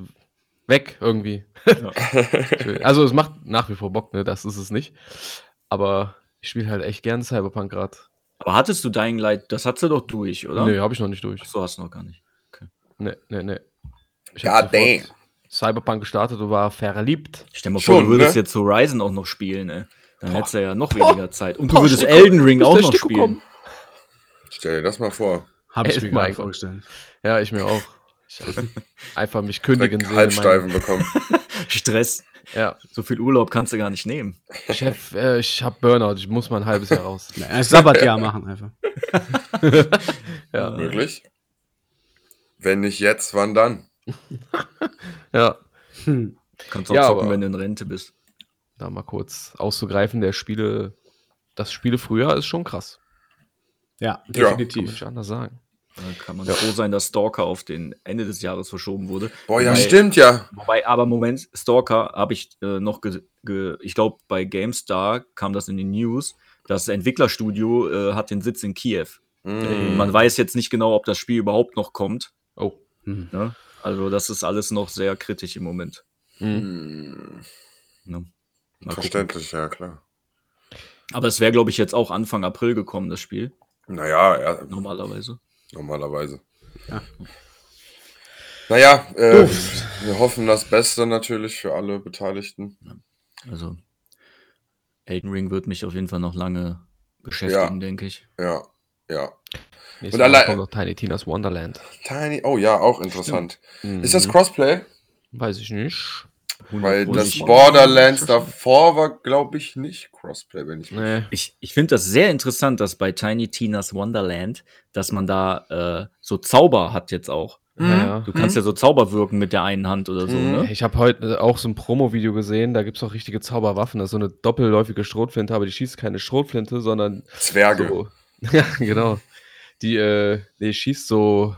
weg irgendwie. Ja. [laughs] also es macht nach wie vor Bock, ne? Das ist es nicht. Aber ich spiele halt echt gern Cyberpunk gerade. Aber hattest du Dying Light, das hast du doch durch, oder? Nee, habe ich noch nicht durch. Ach So hast du noch gar nicht. Nee, nee, nee. Ich God sofort Cyberpunk gestartet und war verliebt. Stell dir mal vor, Schon, du würdest ne? jetzt Horizon auch noch spielen, ey. Dann Boah. hättest du ja noch weniger Zeit. Und du Boah, würdest Elden Ring auch noch Stecko spielen. kommen? Stell dir das mal vor. Habe ich mir Mal. gerade vorgestellt. Ja, ich mir auch. Ich einfach mich kündigen sehen. Halssteifen bekommen. [laughs] Stress. Ja, So viel Urlaub kannst du gar nicht nehmen. Chef, äh, ich hab Burnout, ich muss mal ein halbes Jahr raus. [laughs] Ja, ein Sabbatjahr machen einfach. [laughs] Ja, Möglich? Wenn nicht jetzt, wann dann? ja. Hm. Kannst auch Ja, zocken, wenn du in Rente bist. Da mal kurz auszugreifen, der Spiele, das Spiele früher ist schon krass. Ja, Kann man definitiv. nicht anders sagen. Da kann man froh sein, dass Stalker auf den Ende des Jahres verschoben wurde. Boah, ja, Wobei- stimmt ja. Wobei, aber Moment, Stalker habe ich äh, noch, ge, ge, ich glaube, bei GameStar kam das in die News. Das Entwicklerstudio äh, hat den Sitz in Kiew. Mhm. Man weiß jetzt nicht genau, ob das Spiel überhaupt noch kommt. Oh. Hm. Ne? Also, das ist alles noch sehr kritisch im Moment. Mhm. Mhm. Ne? Mal gucken. Verständlich, ja, klar. Aber es wäre, glaube ich, jetzt auch Anfang April gekommen, das Spiel. Naja, ja, Normalerweise. Normalerweise. Ja. Naja, äh, Uff. wir hoffen das Beste natürlich für alle Beteiligten. Also, Elden Ring wird mich auf jeden Fall noch lange beschäftigen, denke ich. Ja, ja. Nächstes Und allein- kommt noch Tiny Tina's Wonderland. Tiny, oh ja, auch interessant. Mhm. Ist das Crossplay? Weiß ich nicht. Weil das. Borderlands davor war, glaube ich, nicht Crossplay, wenn ich mich. Nee. Ich, ich finde das sehr interessant, dass bei Tiny Tina's Wonderland, dass man da äh, so Zauber hat jetzt auch. Ja, Du kannst ja so Zauber wirken mit der einen Hand oder so, Mhm. ne? Ich habe heute auch so ein Promo-Video gesehen, da gibt es auch richtige Zauberwaffen. Das ist so eine doppelläufige Schrotflinte, aber die schießt keine Schrotflinte, sondern Zwerge. so. [laughs] Ja, genau. Die, äh, nee, schießt so,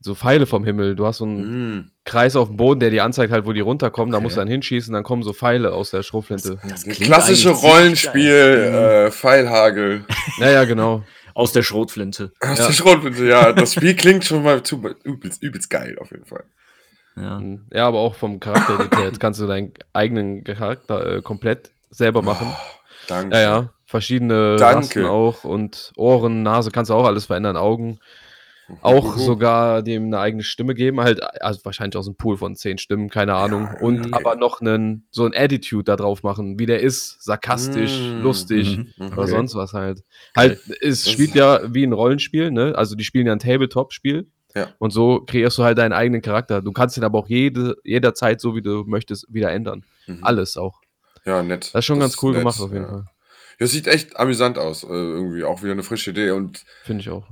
so Pfeile vom Himmel. Du hast so einen Mhm. Kreis auf dem Boden, der dir anzeigt halt, wo die runterkommen. Da Okay. musst du dann hinschießen, dann kommen so Pfeile aus der Schrotflinte. Das klingt klassische Rollenspiel, äh, Pfeilhagel. Ja, ja, genau. Aus der Schrotflinte. Aus Ja. der Schrotflinte, ja. Das Spiel klingt schon mal zu, übelst, übelst geil, auf jeden Fall. Ja. Mhm. Ja, aber auch vom Charakter. Jetzt kannst du deinen eigenen Charakter äh, komplett selber machen. Danke. Ja, ja. Verschiedene Danke. Rasten auch und Ohren, Nase kannst du auch alles verändern, Augen. Auch Uhu. sogar dem eine eigene Stimme geben, halt, also wahrscheinlich aus einem Pool von zehn Stimmen, keine Ahnung. Und mhm. aber noch einen, so ein Attitude da drauf machen, wie der ist, sarkastisch, Mm. lustig Mhm. oder Okay. sonst was halt. Halt, es Das- spielt ja wie ein Rollenspiel, ne? Also die spielen ja ein Tabletop-Spiel. Ja. Und so kreierst du halt deinen eigenen Charakter. Du kannst ihn aber auch jede, jederzeit, so wie du möchtest, wieder ändern. Mhm. Alles auch. Ja, nett. Das ist schon ganz cool nett, gemacht auf jeden ja. Fall. Ja, sieht echt amüsant aus. Äh, irgendwie auch wieder eine frische Idee. Und Finde ich auch.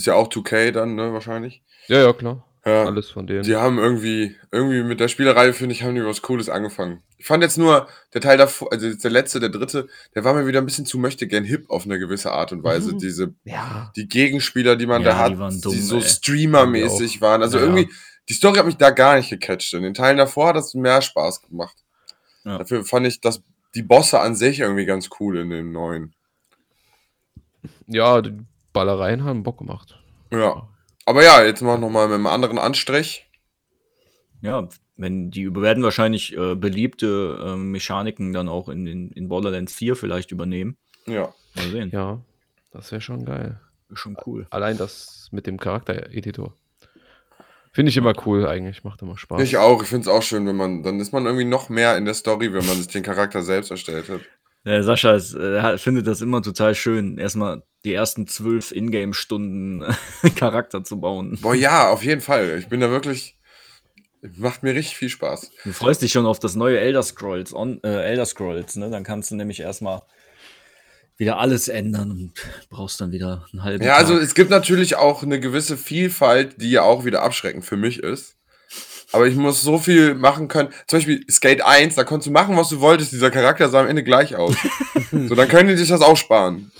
Ist ja auch 2K dann, ne, wahrscheinlich. Ja, ja, klar. Ja. Alles von denen. Die haben irgendwie, irgendwie mit der Spielerei, finde ich, haben die was Cooles angefangen. Ich fand jetzt nur, der Teil davor, also der letzte, der dritte, der war mir wieder ein bisschen zu möchte gern hip auf eine gewisse Art und Weise. Mhm. Diese, Ja. die Gegenspieler, die man Ja, da hat, die dumm, so ey. Streamer-mäßig waren. Also Ja, irgendwie, die Story hat mich da gar nicht gecatcht. In den Teilen davor hat das mehr Spaß gemacht. Ja. Dafür fand ich das, die Bosse an sich irgendwie ganz cool in dem neuen. Ja, die Ballereien haben Bock gemacht. Ja. Aber ja, jetzt mal nochmal mit einem anderen Anstrich. Ja, wenn die werden wahrscheinlich äh, beliebte äh, Mechaniken dann auch in, in, in Borderlands 4 vielleicht übernehmen. Ja. Mal sehen. Ja, das wäre schon geil. Ist schon cool. Allein das mit dem Charaktereditor. Finde ich immer cool eigentlich, macht immer Spaß. Ich auch. Ich finde es auch schön, wenn man, dann ist man irgendwie noch mehr in der Story, wenn man sich den Charakter selbst erstellt hat. Der Sascha ist, äh, findet das immer total schön, erstmal die ersten zwölf Ingame-Stunden [laughs] Charakter zu bauen. Boah, ja, auf jeden Fall. Ich bin da wirklich, macht mir richtig viel Spaß. Du freust dich schon auf das neue Elder Scrolls, on, äh, Elder Scrolls, ne? Dann kannst du nämlich erstmal wieder alles ändern und brauchst dann wieder einen halben Ja, also Tag. es gibt natürlich auch eine gewisse Vielfalt, die ja auch wieder abschreckend für mich ist. Aber ich muss so viel machen können. Zum Beispiel Skate 1, da konntest du machen, was du wolltest. Dieser Charakter sah am Ende gleich aus. [laughs] so, dann können die sich das auch sparen.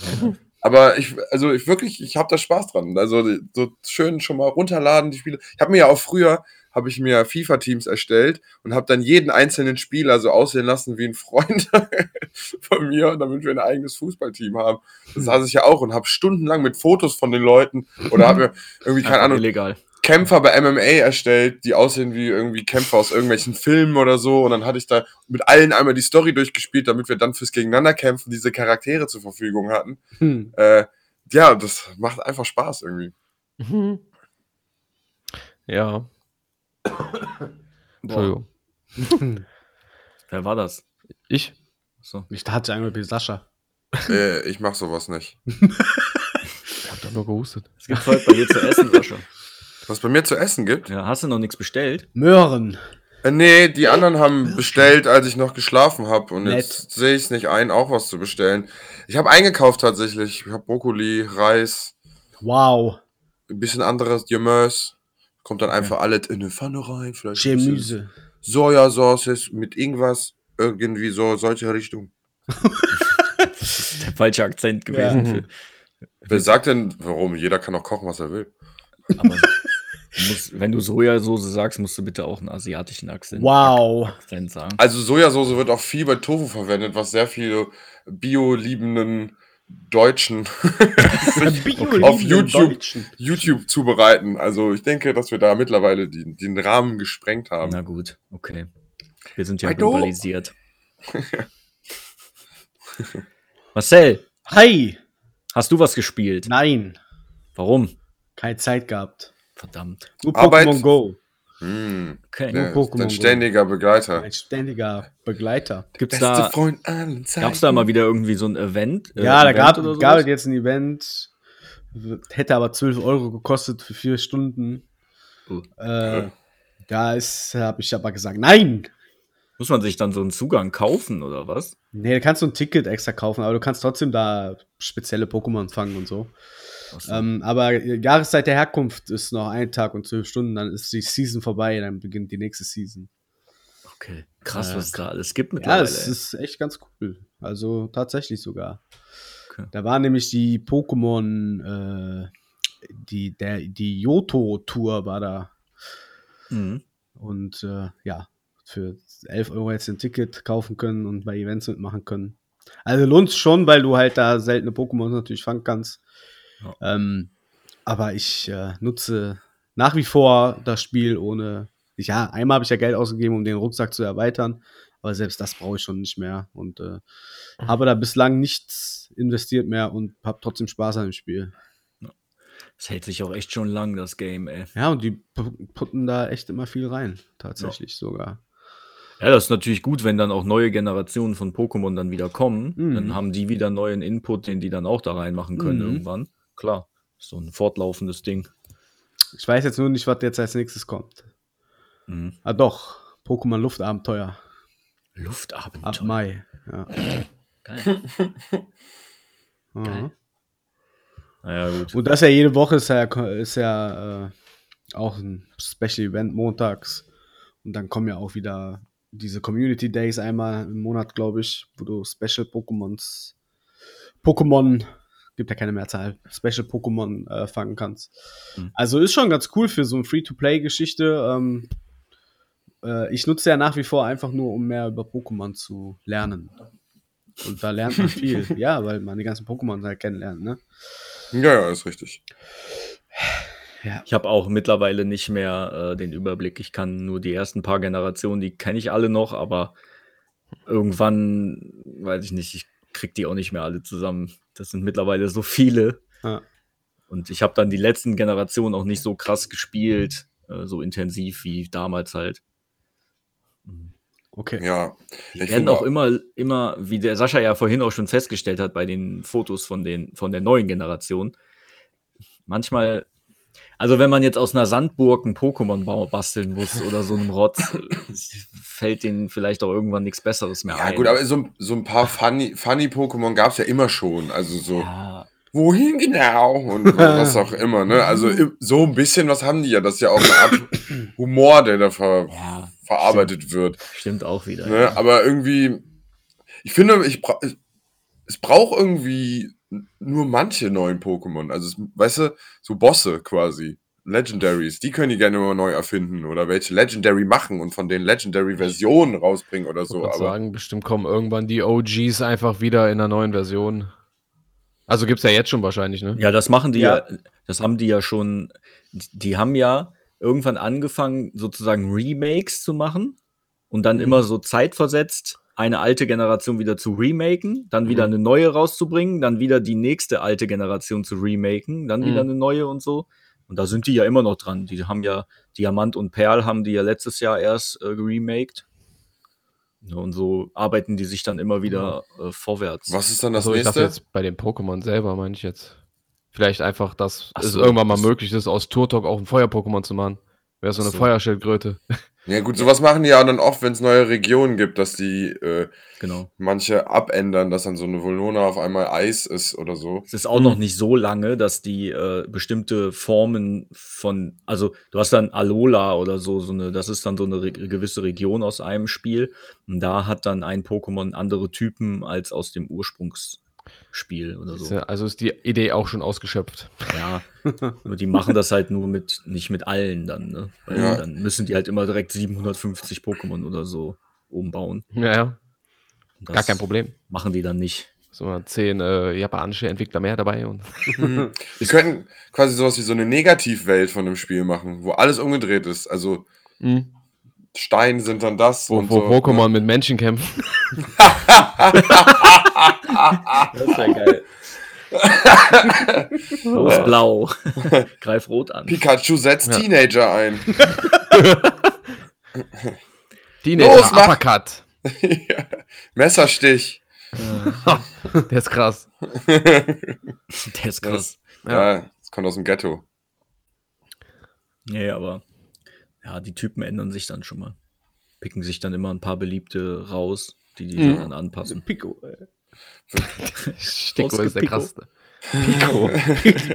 Aber ich, also ich wirklich, ich habe da Spaß dran. Also so schön schon mal runterladen, die Spiele. Ich habe mir ja auch früher, habe ich mir FIFA-Teams erstellt und habe dann jeden einzelnen Spieler so aussehen lassen wie ein Freund [laughs] von mir, damit wir ein eigenes Fußballteam haben. Das saß ich ja auch und habe stundenlang mit Fotos von den Leuten oder habe [laughs] irgendwie, keine Ahnung, illegal. Kämpfer bei MMA erstellt, die aussehen wie irgendwie Kämpfer aus irgendwelchen Filmen oder so. Und dann hatte ich da mit allen einmal die Story durchgespielt, damit wir dann fürs Gegeneinanderkämpfen diese Charaktere zur Verfügung hatten. Hm. Äh, ja, das macht einfach Spaß irgendwie. Mhm. Ja, [coughs] Entschuldigung. [laughs] Wer war das? Ich? So. Ich dachte eigentlich wie Sascha. äh, ich mach sowas nicht. Ich hab da nur gehustet. Es gibt heute bei dir zu essen, Sascha. [laughs] Was bei mir zu essen gibt? Ja, hast du noch nichts bestellt? Möhren. Äh, nee, die anderen haben bestellt, als ich noch geschlafen habe. Und Nett. jetzt sehe ich es nicht ein, auch was zu bestellen. Ich habe eingekauft tatsächlich. Ich habe Brokkoli, Reis, Wow. ein bisschen anderes Gemüse. Kommt dann einfach alles in eine Pfanne rein. Vielleicht Gemüse. Sojasauce mit irgendwas. Irgendwie so, solche Richtung. [laughs] Der falsche Akzent gewesen. Ja. Wer sagt denn, warum? Jeder kann auch kochen, was er will. aber musst, wenn du Sojasauce sagst, musst du bitte auch einen asiatischen Akzent, Wow. Akzent sagen. Also Sojasauce wird auch viel bei Tofu verwendet, was sehr viele bio-liebenden Deutschen [laughs] [laughs] Auf YouTube. YouTube zubereiten. Also ich denke, dass wir da mittlerweile die, den Rahmen gesprengt haben. Na gut, okay. Wir sind ja Hallo? globalisiert. [laughs] Marcel, Hi. hast du was gespielt? Nein. Warum? Keine Zeit gehabt. Verdammt. Nur Arbeit. Pokémon Go. Hm, Okay. Pokémon dein Go. ständiger Begleiter. Ein ständiger Begleiter. Gibt's da, Freund allen Zeiten. gab's da mal wieder irgendwie so ein Event? äh, ja, da Event gab, es jetzt ein Event. Hätte aber 12 Euro gekostet für vier Stunden. Oh. Äh, da ist, habe ich aber gesagt, nein. Muss man sich dann so einen Zugang kaufen oder was? Nee, da kannst du ein Ticket extra kaufen, aber du kannst trotzdem da spezielle Pokémon fangen und so. So. Ähm, aber Jahreszeit der Herkunft ist noch ein Tag und zwölf Stunden, dann ist die Season vorbei, dann beginnt die nächste Season. okay. Krass, Ja. was es da alles gibt Ja, mittlerweile. es ist echt ganz cool. Also tatsächlich sogar. Okay. Da war nämlich die Pokémon, äh, die, der, die Yoto-Tour war da. mhm. Und äh, ja, für 11 Euro jetzt ein Ticket kaufen können und bei Events mitmachen können. Also lohnt schon, weil du halt da seltene Pokémon natürlich fangen kannst. Ja. Ähm, aber ich äh, nutze nach wie vor das Spiel ohne. Ja, einmal habe ich ja Geld ausgegeben, um den Rucksack zu erweitern. Aber selbst das brauche ich schon nicht mehr. Und äh, habe da bislang nichts investiert mehr und habe trotzdem Spaß an dem Spiel. Das hält sich auch echt schon lang, das Game, ey. Ja, und die pu- putten da echt immer viel rein. Tatsächlich sogar. Ja, das ist natürlich gut, wenn dann auch neue Generationen von Pokémon dann wieder kommen. Mhm. Dann haben die wieder neuen Input, den die dann auch da reinmachen können Mhm. irgendwann. Klar, so ein fortlaufendes Ding. Ich weiß jetzt nur nicht, was jetzt als nächstes kommt. Mhm. Ah, doch. Pokémon Luftabenteuer. Ab Luftabenteuer. Mai. Ja. Geil. [laughs] Mhm. Naja, gut. Und das ja jede Woche ist ja, ist ja äh, auch ein Special Event montags. Und dann kommen ja auch wieder diese Community Days einmal im Monat, glaube ich, wo du Special Pokémons, Pokémon, gibt ja keine Mehrzahl, Special Pokémon äh, fangen kannst. Mhm. Also ist schon ganz cool für so eine Free-to-Play-Geschichte. Ähm, äh, ich nutze ja nach wie vor einfach nur, um mehr über Pokémon zu lernen. Und da lernt man [laughs] viel. ja, weil man die ganzen Pokémon halt kennenlernt, ne? Ja, ja, ist richtig. Ja. Ich habe auch mittlerweile nicht mehr äh, den Überblick. Ich kann nur die ersten paar Generationen, die kenne ich alle noch, aber irgendwann, weiß ich nicht, ich krieg die auch nicht mehr alle zusammen. Das sind mittlerweile so viele. Ja. Und ich habe dann die letzten Generationen auch nicht so krass gespielt, äh, so intensiv wie damals halt. Okay. Ja, Die Ich werden auch- immer, immer, wie der Sascha ja vorhin auch schon festgestellt hat bei den Fotos von, den, von der neuen Generation, manchmal, also wenn man jetzt aus einer Sandburg ein Pokémon basteln muss oder so einem Rotz, fällt denen vielleicht auch irgendwann nichts Besseres mehr ja ein. gut, aber so, so ein paar funny, funny Pokémon gab es ja immer schon. Also so, ja, wohin genau? Und was auch immer, ne? Also so ein bisschen was haben die ja. Das ist ja auch eine Art Humor, der da ver ja, verarbeitet wird. stimmt auch wieder. Ne? ja. Aber irgendwie, ich finde, ich bra es, es braucht irgendwie nur manche neuen Pokémon. Also, es, weißt du, so Bosse quasi. Legendaries, die können die gerne immer neu erfinden oder welche Legendary machen und von den Legendary-Versionen rausbringen oder So, aber Aber sagen, bestimmt kommen irgendwann die OGs einfach wieder in einer neuen Version. Also gibt's ja jetzt schon wahrscheinlich, ne? Ja, das machen die ja. Ja. das haben die ja schon, die haben ja irgendwann angefangen, sozusagen Remakes zu machen und dann Mhm. immer so zeitversetzt eine alte Generation wieder zu remaken, dann wieder Mhm. eine neue rauszubringen, dann wieder die nächste alte Generation zu remaken, dann wieder Mhm. eine neue und so. Und da sind die ja immer noch dran. Die haben ja Diamant und Perl haben die ja letztes Jahr erst äh, geremaked. Und so arbeiten die sich dann immer wieder äh, vorwärts. was ist dann das Also ich dachte nächste? jetzt bei den Pokémon selber, meine ich jetzt. Vielleicht einfach, dass Ach es so, irgendwann mal das- möglich ist, aus Turtok auch ein Feuer-Pokémon zu machen. Wäre so eine so. Feuerschildkröte. Ja gut, [laughs] sowas machen die ja dann oft, wenn es neue Regionen gibt, dass die äh, Genau. manche abändern, dass dann so eine Volona auf einmal Eis ist oder so. Es ist auch noch nicht so lange, dass die äh, bestimmte Formen von, also du hast dann Alola oder so, so eine, das ist dann so eine re gewisse Region aus einem Spiel. Und da hat dann ein Pokémon andere Typen als aus dem Ursprungsspiel oder so. Also ist die Idee auch schon ausgeschöpft. Ja, nur die machen das halt nur mit, nicht mit allen dann, ne? Weil Ja. dann müssen die halt immer direkt 750 Pokémon oder so umbauen. Ja, ja. Gar kein Problem. Machen die dann nicht. So zehn äh, japanische Entwickler mehr dabei und Die könnten quasi sowas wie so eine Negativwelt von dem Spiel machen, wo alles umgedreht ist. Also Mhm. Steine sind dann das wo, und wo so. ne? Pokémon mit Menschen kämpfen. [laughs] Das ist ja geil. [laughs] Los blau. [laughs] Greif rot an. Pikachu setzt Ja. Teenager ein. Teenager, Los, mach! Uppercut. Ja. Messerstich. Der ist krass. Der ist krass. Ja. Ja, das kommt aus dem Ghetto. Nee, aber ja, die Typen ändern sich dann schon mal. Picken sich dann immer ein paar beliebte raus, die die Mhm. dann anpassen. [laughs] Pico. ey. Sticko ist der Pico. krasseste. Pico.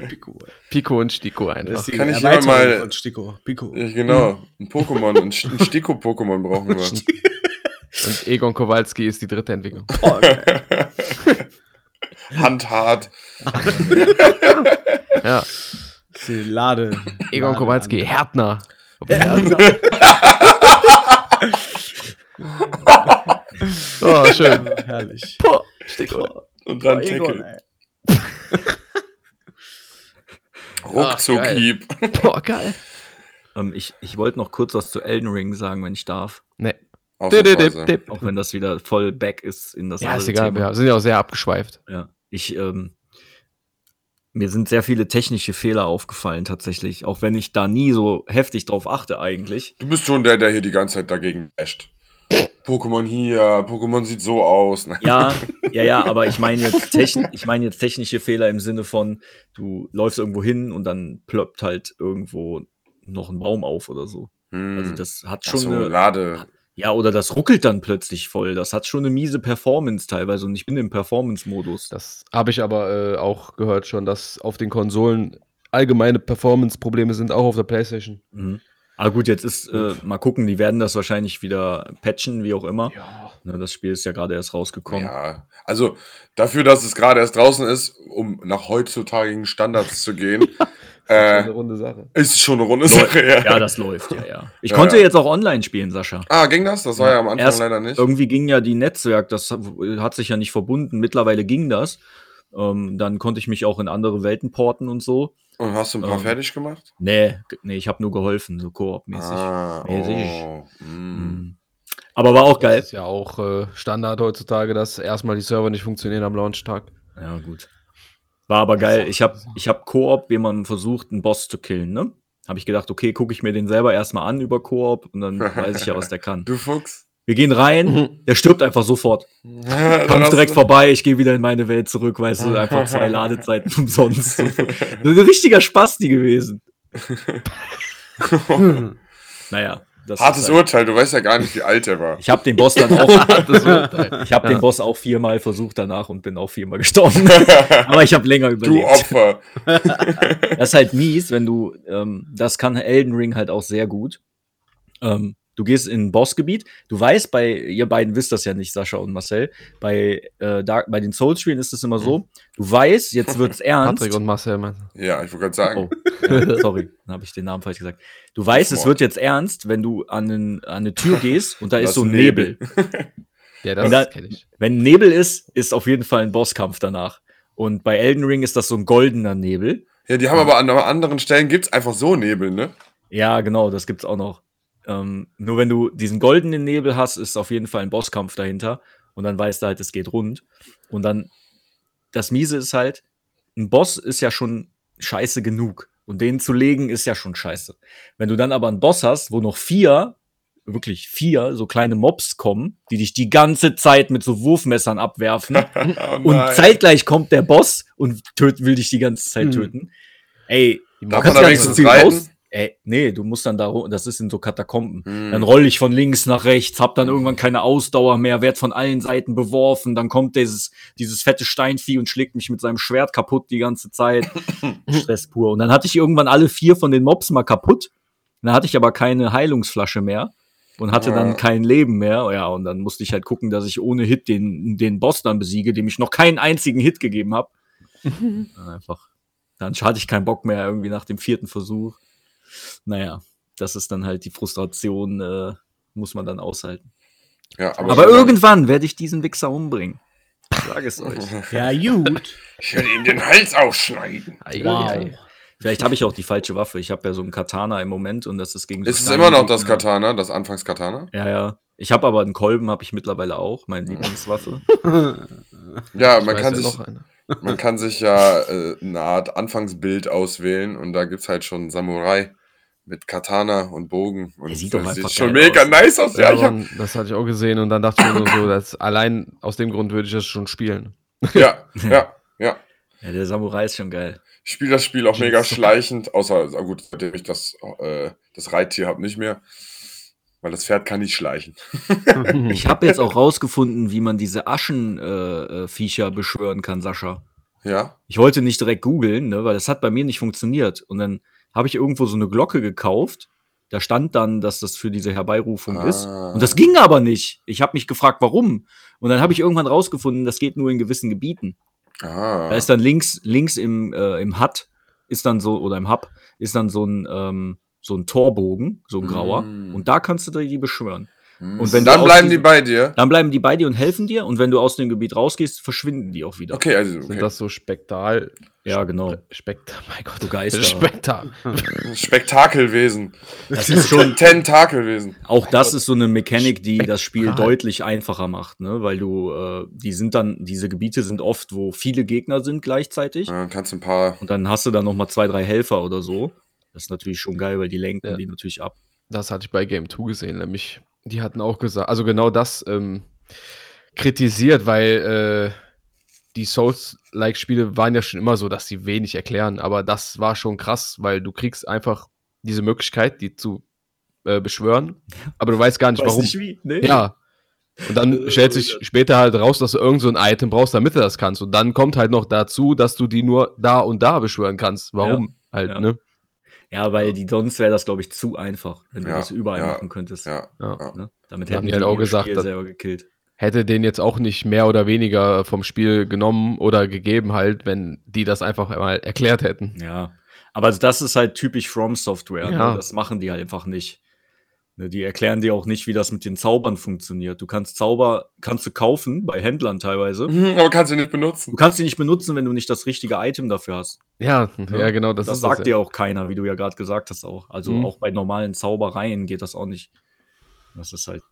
Pico. [laughs] Pico und Stiko Das einfach. Kann ich hier mal- von Stiko. Pico. Ja, genau. Ein Pokémon, ein, St- ein Stiko-Pokémon brauchen wir. Und Egon Kowalski ist die dritte Entwicklung. Oh, geil. [laughs] Handhart. Ja. Die Lade. Egon Lade- Kowalski, Härtner. [laughs] [laughs] Oh, schön. Herrlich. Boah, Stiko. Und dann Tackle. [laughs] Ruckzuck-Hieb. Boah, geil. Ähm, ich ich wollte noch kurz was zu Elden Ring sagen, wenn ich darf. Nee. Ausnahmsweise. Dip, dip. Auch wenn das wieder voll back ist in das Ja, ist egal. Thema. Wir sind ja auch sehr abgeschweift. Ja, ich, ähm, mir sind sehr viele technische Fehler aufgefallen tatsächlich, auch wenn ich da nie so heftig drauf achte eigentlich. Du bist schon der, der hier die ganze Zeit dagegen basht. Pokémon hier, Pokémon sieht so aus. Ja, [laughs] ja, ja, aber ich meine jetzt, techn ich meine jetzt technische Fehler im Sinne von, du läufst irgendwo hin und dann ploppt halt irgendwo noch ein Baum auf oder so. Hm. Also das hat schon so, eine, Lade. Ja, oder das ruckelt dann plötzlich voll. Das hat schon eine miese Performance teilweise und ich bin im Performance-Modus. Das habe ich aber äh, auch gehört schon, dass auf den Konsolen allgemeine Performance-Probleme sind, auch auf der Playstation. Mhm. Aber gut, jetzt ist, äh, mal gucken, die werden das wahrscheinlich wieder patchen, wie auch immer. Ja. Ne, das Spiel ist ja gerade erst rausgekommen. Ja, also dafür, dass es gerade erst draußen ist, um nach heutzutage Standards zu gehen, [laughs] Eine äh, runde Sache. ist schon eine runde. Sache. Ja. Ja, das läuft, ja, ja. Ich Ja, konnte ja. jetzt auch online spielen, Sascha. Ah, ging das? Das war ja am Anfang Erst leider nicht. Irgendwie ging ja die Netzwerk, das hat sich ja nicht verbunden. Mittlerweile ging das. Ähm, dann konnte ich mich auch in andere Welten porten und so. Und hast du ein paar ähm, fertig gemacht? Nee, nee, ich habe nur geholfen, so koop-mäßig. Ah, oh. mm. Mhm. Aber war auch geil. Das ist ja auch äh, Standard heutzutage, dass erstmal die Server nicht funktionieren am Launchtag. Ja, gut. War aber geil. Ich habe ich hab Koop jemanden versucht, einen Boss zu killen, ne? Habe ich gedacht, okay, gucke ich mir den selber erstmal an über Koop und dann weiß ich ja, was der kann. [laughs] Du Fuchs. Wir gehen rein, der stirbt einfach sofort. [laughs] Kommt direkt vorbei, ich gehe wieder in meine Welt zurück, weißt du, einfach zwei [laughs] Ladezeiten umsonst. Das ist ein richtiger Spasti gewesen. Naja, Hartes halt, Urteil, du weißt ja gar nicht, wie alt er war. Ich habe den Boss dann auch, [laughs] ich habe Ja. den Boss auch viermal versucht danach und bin auch viermal gestorben. [laughs] Aber ich habe länger Du überlebt. Opfer. [laughs] Das ist halt mies, wenn du, ähm, das kann Elden Ring halt auch sehr gut. Ähm, du gehst in ein Bossgebiet, du weißt bei, ihr beiden wisst das ja nicht, Sascha und Marcel, bei, äh, Dark, bei den Souls-Spielen ist es immer so, du weißt, jetzt [laughs] wird's ernst. Patrick und Marcel, meinst du? Ja, ich wollte gerade sagen. Oh, ja, [laughs] sorry, dann habe ich den Namen falsch gesagt. Du weißt, es wird jetzt ernst, wenn du an, einen, an eine Tür gehst und da Das ist so ein Nebel. Nebel. [laughs] Ja, Wenn da- das kenne ich. Wenn Nebel ist, ist auf jeden Fall ein Bosskampf danach. Und bei Elden Ring ist das so ein goldener Nebel. Ja, die haben aber an anderen Stellen gibt's einfach so Nebel, ne? Ja, genau, das gibt's auch noch. Ähm, nur wenn du diesen goldenen Nebel hast, ist auf jeden Fall ein Bosskampf dahinter. Und dann weißt du halt, es geht rund. Und dann, das Miese ist halt, ein Boss ist ja schon scheiße genug. Und den zu legen ist ja schon scheiße. Wenn du dann aber einen Boss hast, wo noch vier, wirklich vier, so kleine Mobs kommen, die dich die ganze Zeit mit so Wurfmessern abwerfen. [laughs] Oh und zeitgleich kommt der Boss und töt, will dich die ganze Zeit Hm. töten. Ey, Die Darf man da so wenigstens viel reiten? Ey, nee, du musst dann da, das ist in so Katakomben. Hm. Dann roll ich von links nach rechts, hab dann irgendwann keine Ausdauer mehr, werd von allen Seiten beworfen, dann kommt dieses, dieses fette Steinvieh und schlägt mich mit seinem Schwert kaputt die ganze Zeit. [laughs] Stress pur. Und dann hatte ich irgendwann alle vier von den Mobs mal kaputt. Dann hatte ich aber keine Heilungsflasche mehr und hatte Ja. dann kein Leben mehr. Ja, und dann musste ich halt gucken, dass ich ohne Hit den, den Boss dann besiege, dem ich noch keinen einzigen Hit gegeben habe. [laughs] Einfach. Dann hatte ich keinen Bock mehr irgendwie nach dem vierten Versuch. Naja, das ist dann halt die Frustration, äh, muss man dann aushalten. Ja, Aber, mal- irgendwann werde ich diesen Wichser umbringen. Ich sage es euch. [laughs] Ja, gut. Ich werde ihm den Hals aufschneiden. Ei, Wow. ei, ei. Vielleicht habe ich auch die falsche Waffe. Ich habe ja so einen Katana im Moment und das ist gegen so Ist es immer noch das Gegner. Katana, das Anfangskatana? Ja, ja. Ich habe aber einen Kolben, habe ich mittlerweile auch, meine Lieblingswaffe. [laughs] Ja, man kann, ja sich, man kann sich ja äh, eine Art Anfangsbild auswählen und da gibt's halt schon Samurai mit Katana und Bogen. Und Der sieht doch einfach schon geil mega aus. nice aus. Ja, Ja, hab, Mann, das hatte ich auch gesehen und dann dachte ich mir nur so, [laughs] dass allein aus dem Grund würde ich das schon spielen. ja, ja, [laughs] ja. Ja, der Samurai ist schon geil. Ich spiele das Spiel auch mega [laughs] schleichend, außer, also gut, seitdem ich das, äh, das Reittier habe, nicht mehr. Weil das Pferd kann nicht schleichen. Ich habe jetzt auch rausgefunden, wie man diese Aschenviecher äh, Viecher beschwören kann, Sascha. Ja. Ich wollte nicht direkt googeln, ne, weil das hat bei mir nicht funktioniert. Und dann habe ich irgendwo so eine Glocke gekauft. Da stand dann, dass das für diese Herbeirufung ist. Ah. Und das ging aber nicht. Ich habe mich gefragt, warum. Und dann habe ich irgendwann rausgefunden, das geht nur in gewissen Gebieten. Ah. Da ist dann links, links im, äh, im HUD ist dann so, oder im Hub, ist dann so ein, ähm, so ein Torbogen, so ein grauer. Mm. Und da kannst du die beschwören. Hm. und wenn dann bleiben die diesem- bei dir. Dann bleiben die bei dir und helfen dir. Und wenn du aus dem Gebiet rausgehst, verschwinden die auch wieder. Okay, also Sind okay. das so Spektal. Ja, genau. Spektar, mein Gott. Du Geister. Spektar. [laughs] Spektakelwesen. Das ist schon, Tentakelwesen. auch das ist so eine Mechanik, die das Spiel deutlich einfacher macht, ne? Weil du, äh, die sind dann, diese Gebiete sind oft, wo viele Gegner sind gleichzeitig. Ja, kannst ein paar. Und dann hast du dann noch mal zwei, drei Helfer oder so. Das ist natürlich schon geil, weil die lenken Ja. die natürlich ab. Das hatte ich bei Game 2 gesehen, nämlich. Die hatten auch gesagt, also genau das ähm, kritisiert, weil äh, die Souls-like-Spiele waren ja schon immer so, dass sie wenig erklären, aber das war schon krass, weil du kriegst einfach diese Möglichkeit, die zu äh, beschwören, aber du weißt gar nicht, warum. wie, ne? Ja. Und dann stellt sich später halt raus, dass du irgend so ein Item brauchst, damit du das kannst. Und dann kommt halt noch dazu, dass du die nur da und da beschwören kannst. Warum? Halt, Ja. ne? Ja, weil die sonst wäre das, glaube ich, zu einfach, wenn du Ja, das überall ja, machen könntest. Ja. Ne? Damit Haben hätten die halt auch gesagt, Spiel dass- selber gekillt. Hätte den jetzt auch nicht mehr oder weniger vom Spiel genommen oder gegeben, halt, wenn die das einfach mal erklärt hätten. Ja. Aber das ist halt typisch From Software. Ja. Ne? Das machen die halt einfach nicht. Ne, Die erklären dir auch nicht, wie das mit den Zaubern funktioniert. Du kannst Zauber, kannst du kaufen, bei Händlern teilweise. Mhm, Aber kannst du nicht Du benutzen. kannst sie nicht benutzen, wenn du nicht das richtige Item dafür hast. Ja, ja, genau, das, Das, ist sagt das, dir auch keiner, wie du ja gerade gesagt hast auch. Also Mhm. auch bei normalen Zaubereien geht das auch nicht. Das ist halt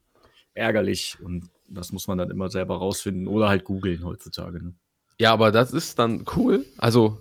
ärgerlich und das muss man dann immer selber rausfinden oder halt googeln heutzutage. Ne? Ja, aber das ist dann cool. Also,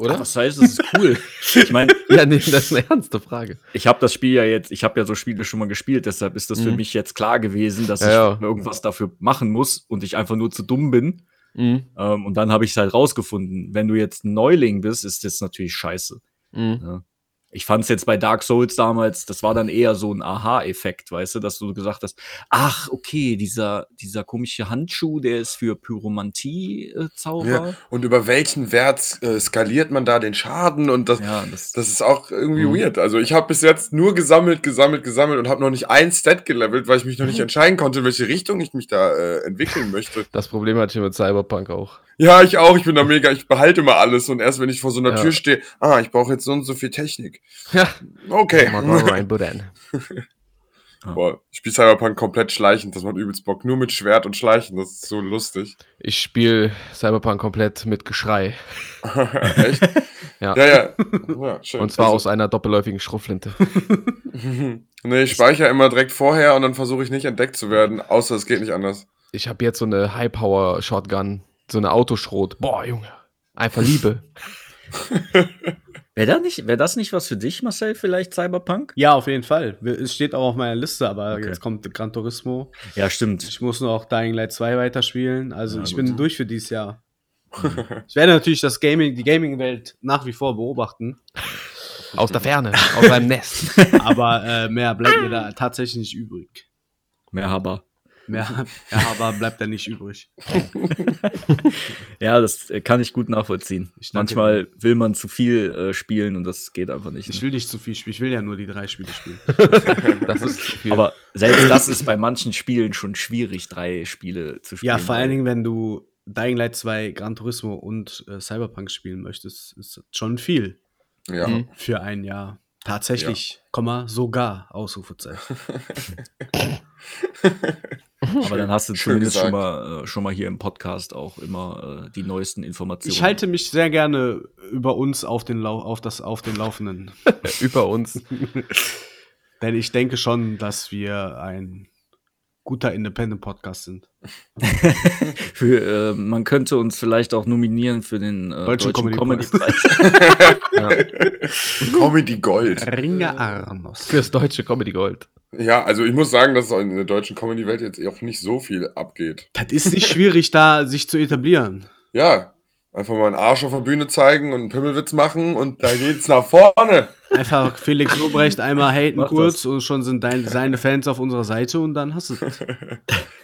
oder? Was heißt, das ist cool. [laughs] ich meine, Ja, nee, das ist eine ernste Frage. ich habe das Spiel ja jetzt, ich habe ja so Spiele schon mal gespielt, deshalb ist das für Mhm. mich jetzt klar gewesen, dass Ja, ich ja. irgendwas dafür machen muss und ich einfach nur zu dumm bin. Mhm. Ähm, und dann habe ich es halt rausgefunden. Wenn du jetzt ein Neuling bist, ist das natürlich scheiße. Mhm. Ja. Ich fand es jetzt bei Dark Souls damals, das war dann eher so ein Aha-Effekt, weißt du, dass du gesagt hast, ach, okay, dieser, dieser komische Handschuh, der ist für Pyromantie-Zauber. Ja. Und über welchen Wert äh, skaliert man da den Schaden? Und das, Ja, das, das ist auch irgendwie Mhm. weird. Also ich habe bis jetzt nur gesammelt, gesammelt, gesammelt und habe noch nicht ein Stat gelevelt, weil ich mich noch nicht [laughs] entscheiden konnte, in welche Richtung ich mich da äh, entwickeln möchte. Das Problem hatte ich mit Cyberpunk auch. Ja, ich auch. Ich bin da mega. Ich behalte immer alles. Und erst wenn ich vor so einer Ja. Tür stehe, ah, ich brauche jetzt so und so viel Technik. Ja. Okay. Rainbow Dan. [laughs] Boah, ich spiele Cyberpunk komplett schleichend. Das macht übelst Bock. Nur mit Schwert und Schleichen. Das ist so lustig. Ich spiele Cyberpunk komplett mit Geschrei. [laughs] Echt? Ja. Ja, ja. ja schön. Und zwar Also- aus einer doppelläufigen Schrotflinte. [laughs] nee, ich speichere immer direkt vorher und dann versuche ich nicht entdeckt zu werden, außer es geht nicht anders. Ich habe jetzt so eine High-Power-Shotgun, so eine Autoschrot. Boah, Junge. Einfach Liebe. Wäre da nicht, wäre das nicht was für dich, Marcel, vielleicht Cyberpunk? Ja, auf jeden Fall. Es steht auch auf meiner Liste, aber Okay. jetzt kommt Gran Turismo. Ja, stimmt. Ich muss nur auch Dying Light 2 weiterspielen. Also Ja, ich gut. bin durch für dieses Jahr. [laughs] ich werde natürlich das Gaming, die Gaming-Welt nach wie vor beobachten, Aus der Ferne, [laughs] aus einem Nest. aber äh, mehr bleibt mir da tatsächlich nicht übrig. Mehr Haber. Mehr, [laughs] mehr aber bleibt da nicht übrig. Ja, das kann ich gut nachvollziehen. Ich danke Manchmal will man zu viel äh, spielen und das geht einfach nicht. Ich Ne? will nicht zu viel spielen. Ich will ja nur die drei Spiele spielen. [laughs] Das ist zu viel. Aber selbst das ist bei manchen Spielen schon schwierig, drei Spiele zu spielen. Ja, vor allen Dingen, wenn du Dying Light 2, Gran Turismo und äh, Cyberpunk spielen möchtest, ist das schon viel Ja. Mhm. für ein Jahr. Tatsächlich, Komma, sogar, Ausrufezeichen. [laughs] [laughs] Aber dann hast du Schön zumindest schon mal, äh, schon mal hier im Podcast auch immer äh, die neuesten Informationen. Ich halte mich sehr gerne über uns auf den, Lau auf das, auf den Laufenden. [laughs] Über uns. [laughs] Denn ich denke schon, dass wir ein guter Independent-Podcast sind. Für, äh, man könnte uns vielleicht auch nominieren für den äh, Deutschen deutschen, Comedy Comedy-Preis. Ja. Comedy Gold. Ringe Arnos. Fürs deutsche Comedy Gold. Ja, also ich muss sagen, dass in der deutschen Comedy-Welt jetzt auch nicht so viel abgeht. Das ist nicht schwierig, da sich zu etablieren. Ja, einfach mal einen Arsch auf der Bühne zeigen und einen Pimmelwitz machen und da geht's nach vorne. Einfach Felix Lobrecht einmal haten Mach kurz und schon sind dein, seine Fans auf unserer Seite und dann hast du es.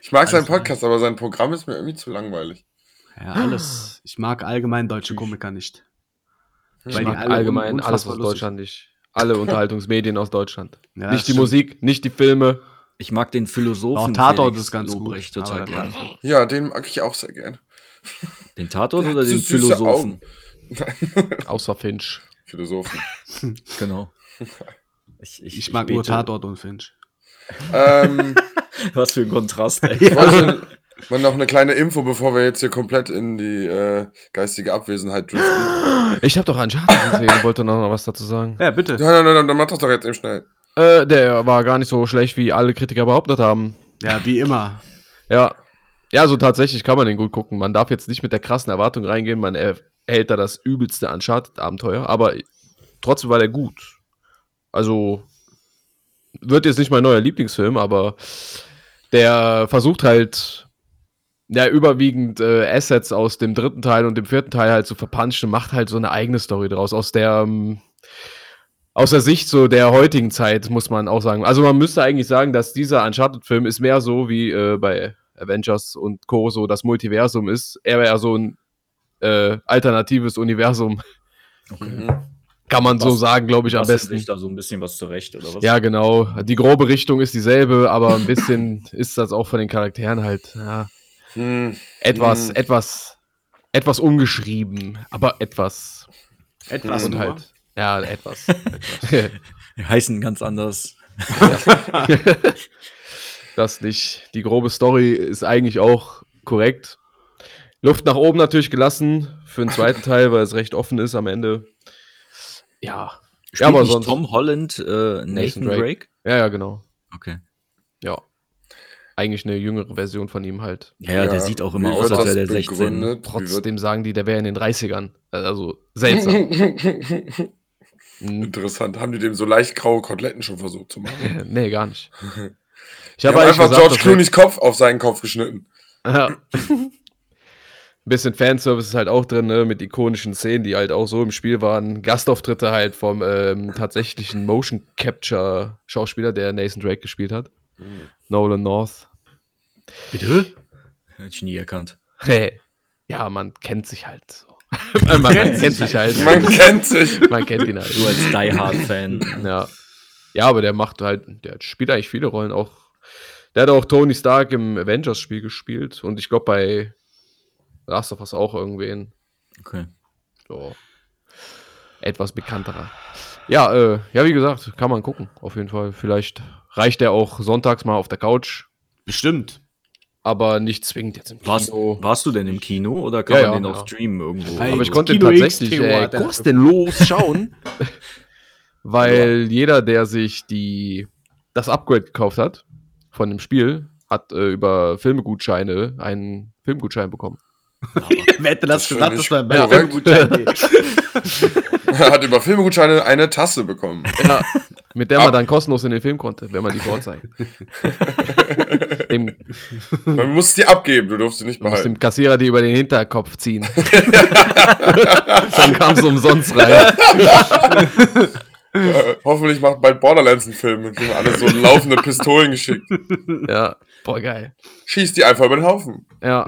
Ich mag seinen Also- Podcast, aber sein Programm ist mir irgendwie zu langweilig. Ja, alles. Ich mag allgemein deutsche Komiker nicht. Ich Weil die mag allgemein alles aus lustig Deutschland nicht. Alle Unterhaltungsmedien aus Deutschland. Ja, nicht die stimmt. Musik, nicht die Filme. Ich mag den Philosophen. Auch Tatort Felix ist ganz gut, Lobrecht total aber gern. Ja, den mag ich auch sehr gern. Den Tatort Der oder den Philosophen? Außer Finch. Philosophen. [laughs] Genau. Ich, Ich mag nur bete- Tatort und Finch. ähm, [laughs] Was für ein Kontrast, ey. ich wollte [laughs] mal noch eine kleine Info, bevor wir jetzt hier komplett in die äh, geistige Abwesenheit driften. Ich habe doch Uncharted gesehen und wollte noch was dazu sagen. Ja, bitte. Ja, nein, nein, dann mach das doch jetzt eben schnell. Äh, der war gar nicht so schlecht, wie alle Kritiker behauptet haben. Ja, wie immer. Ja. Ja, so tatsächlich kann man den gut gucken. Man darf jetzt nicht mit der krassen Erwartung reingehen. Man er- erhält da das übelste Uncharted-Abenteuer, aber trotzdem war der gut. Also wird jetzt nicht mein neuer Lieblingsfilm, aber der versucht halt ja überwiegend äh, Assets aus dem dritten Teil und dem vierten Teil halt zu verpunchen und macht halt so eine eigene Story draus aus der ähm, aus der Sicht so der heutigen Zeit muss man auch sagen. Also man müsste eigentlich sagen, dass dieser Uncharted-Film ist mehr so wie äh, bei Avengers und Co. so das Multiversum ist. Er wäre so ein äh, alternatives Universum, Mhm. kann man so Was- sagen, glaube ich, am besten. sich da so ein bisschen was zurecht, oder was? Ja, genau. Die grobe Richtung ist dieselbe, aber ein bisschen [laughs] ist das auch von den Charakteren halt ja, Hm. etwas, Hm. etwas, etwas umgeschrieben, aber etwas. Etwas und halt, ja, etwas. [laughs] etwas. Die heißen ganz anders. [laughs] das nicht. Die grobe Story ist eigentlich auch korrekt. Luft nach oben natürlich gelassen für den zweiten Teil, weil es recht offen ist am Ende. Ja. Spielt ja, aber sonst. Tom Holland äh, Nathan, Drake. Drake? Ja, ja, genau. Okay. Ja. Eigentlich eine jüngere Version von ihm halt. Ja, ja, der sieht auch immer aus, als wäre der 16. begründet? Wie Trotzdem sagen die, der wäre in den 30ern. Also seltsam. [laughs] Interessant. Haben die dem so leicht graue Koteletten schon versucht zu machen? [laughs] nee, gar nicht. [laughs] Ich eigentlich einfach gesagt, George Clooney's Kopf auf seinen Kopf geschnitten. Ja. Ein bisschen Fanservice ist halt auch drin, ne, mit ikonischen Szenen, die halt auch so im Spiel waren. Gastauftritte halt vom ähm, tatsächlichen Motion Capture Schauspieler, der Nathan Drake gespielt hat. Nolan North. Bitte? Hätte ich nie erkannt. Hey. Ja, man kennt sich halt so. [laughs] man, man kennt sich halt. Man kennt sich. [laughs] Man kennt ihn halt. Du als Die Hard-Fan. Ja. Ja, aber der macht halt, der spielt eigentlich viele Rollen auch. Der hat auch Tony Stark im Avengers-Spiel gespielt und ich glaube bei Last of Us auch irgendwen. Okay. So. Etwas bekannterer. Ja, äh, ja, wie gesagt, kann man gucken, auf jeden Fall. Vielleicht reicht der auch sonntags mal auf der Couch, Bestimmt. aber nicht zwingend jetzt im Warst, Kino. warst du denn im Kino oder kann Ja, man ja, den ja. auch streamen irgendwo? Hey, Aber ich Kino konnte ihn X tatsächlich Theo äh, er- kostenlos schauen, [laughs] weil jeder, der sich die, das Upgrade gekauft hat von dem Spiel, hat äh, über Filmegutscheine einen Filmgutschein bekommen. Wer hätte das, Das gesagt, dass man bei korrekt. Filmgutschein geht? [laughs] Er hat über Filmgutscheine eine Tasse bekommen. Ja, mit der man Ab- dann kostenlos in den Film konnte, wenn man die vorzeigt. [laughs] Man muss die abgeben, du durfst sie nicht du musst behalten. dem Kassierer die über den Hinterkopf ziehen. [laughs] dann kam es umsonst rein. Äh, hoffentlich macht bald Borderlands einen Film, mit dem alle so laufende Pistolen geschickt. Ja, boah, geil. Schießt die einfach über den Haufen. Ja,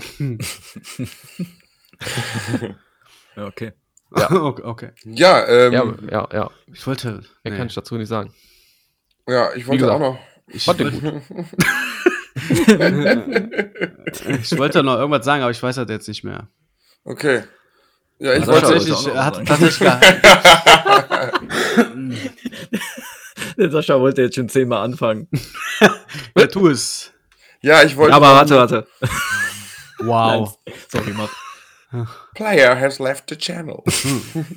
Ja, okay. Ja. [laughs] okay. Ja, ähm, ja, ja, ja, ja. Ich wollte. Mehr nee. kann ich dazu nicht sagen. ich Wie wollte auch noch. Ich, Fand den wollte, gut. [laughs] ich wollte noch irgendwas sagen, aber ich weiß das jetzt nicht mehr. Okay. Ja, ich Ja, wollte. Sascha wollte Tatsächlich, auch noch hat tatsächlich gar, [laughs] Der Sascha wollte jetzt schon zehnmal anfangen. ja, tu es. Ja, ich wollte. Ja, aber warte, warte. Wow. Nein, sorry, mach. Player has left the channel.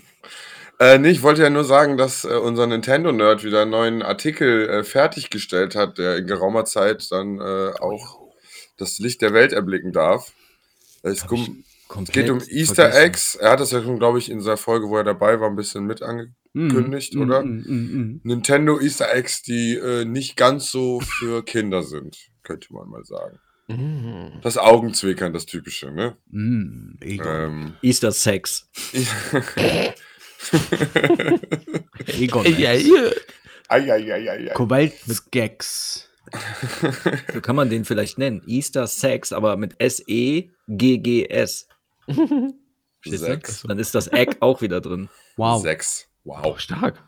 [laughs] äh, nee, ich wollte ja nur sagen, dass äh, unser Nintendo-Nerd wieder einen neuen Artikel äh, fertiggestellt hat, der in geraumer Zeit dann äh, auch das Licht der Welt erblicken darf. Es, komplett geht um Easter vergessen. Eggs. Er hat das ja schon, glaube ich, in dieser Folge, wo er dabei war, ein bisschen mit angekündigt, Mm, oder? mm, mm, mm. Nintendo Easter Eggs, die äh, nicht ganz so für Kinder sind, könnte man mal sagen. Mhm. Das Augenzwinkern, das Typische, ne? Mm, [laughs] Egon. Ähm, Easter Sex. Egon. Ja. Eieieiei. Kobaltgags. So kann man den vielleicht nennen. Easter Sex, aber mit S-E-G-G-S. Sechs. Dann ist das Egg auch wieder drin. Wow. Sechs. Oh, Wow. stark.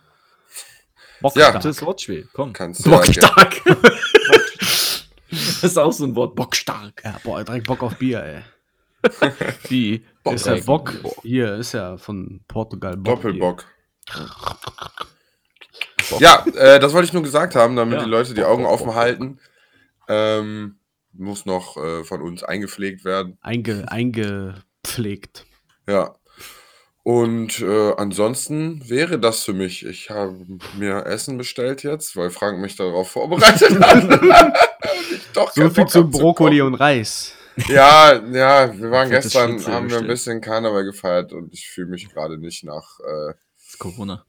Ja. Gutes Wortspiel. Komm. Kannst du ja Bockstark. das [laughs] ist auch so ein Wort. Bockstark. Ja, boah, direkt Bock auf Bier, ey. [laughs] Die. Bock Ist ja Bock. Hier ist ja von Portugal Bock. Doppelbock. Ja, äh, das wollte ich nur gesagt haben, damit Ja. die Leute die Augen offen halten. Ähm, muss noch äh, von uns eingepflegt werden. Einge, eingepflegt. Ja. Und äh, ansonsten wäre das für mich. Ich habe mir Essen bestellt jetzt, weil Frank mich darauf [laughs] vorbereitet hat. Doch So viel zu Brokkoli und Reis. Ja, ja, wir waren gestern, haben wir ein bisschen Karneval gefeiert und ich fühle mich gerade nicht nach. Äh, Corona.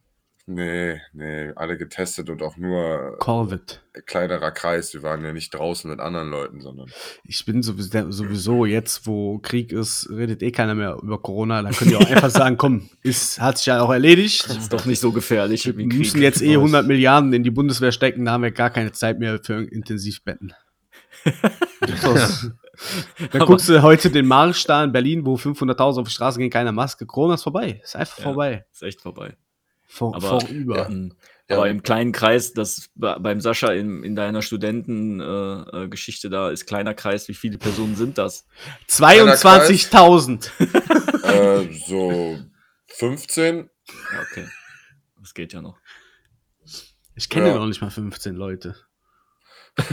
nee, nee, alle getestet und auch nur Corvette. kleinerer Kreis. Wir waren ja nicht draußen mit anderen Leuten, sondern. Ich bin sowieso, sowieso jetzt, wo Krieg ist, redet eh keiner mehr über Corona. Da könnt ihr auch einfach sagen, komm, ist, hat sich ja auch erledigt. Das ist doch nicht so gefährlich. Wir müssen jetzt eh 100 Milliarden in die Bundeswehr stecken, da haben wir gar keine Zeit mehr für Intensivbetten. [laughs] Dann Aber- guckst du heute den Marsch da in Berlin, wo 500.000 auf die Straße gehen, keine Maske. Corona ist vorbei. Ist einfach Ja. vorbei. Ist echt vorbei. Vor, Aber- vorüber. Ja. Aber im kleinen Kreis, das bei- beim Sascha in, in deiner Studentengeschichte äh, Geschichte da ist kleiner Kreis. Wie viele Personen sind das? 22.000. [laughs] äh, so 15. Ja, okay. Das geht ja noch. Ich kenne Ja. noch nicht mal 15 Leute. [laughs]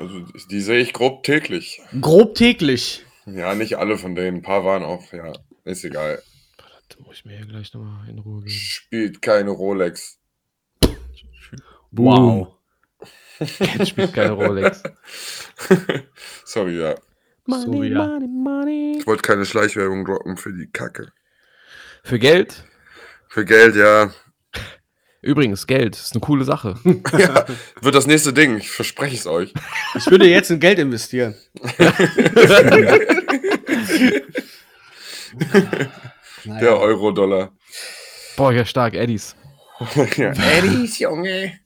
Also die sehe ich grob täglich. Grob täglich. Ja, nicht alle von denen. Ein paar waren auch, ja, ist egal. Da muss ich mir hier gleich nochmal in Ruhe geben. Spielt keine Rolex. Wow. [laughs] Spielt keine Rolex. [laughs] Sorry, ja. So, ja. Ich wollte keine Schleichwerbung droppen für die Kacke. Für Geld? Für Geld, ja. Übrigens, Geld ist eine coole Sache. [laughs] ja. Wird das nächste Ding. Ich verspreche es euch. Ich würde jetzt in Geld investieren. [laughs] Der Euro-Dollar. Boah, ja, stark, Eddies. [laughs] ja. Eddies, Junge.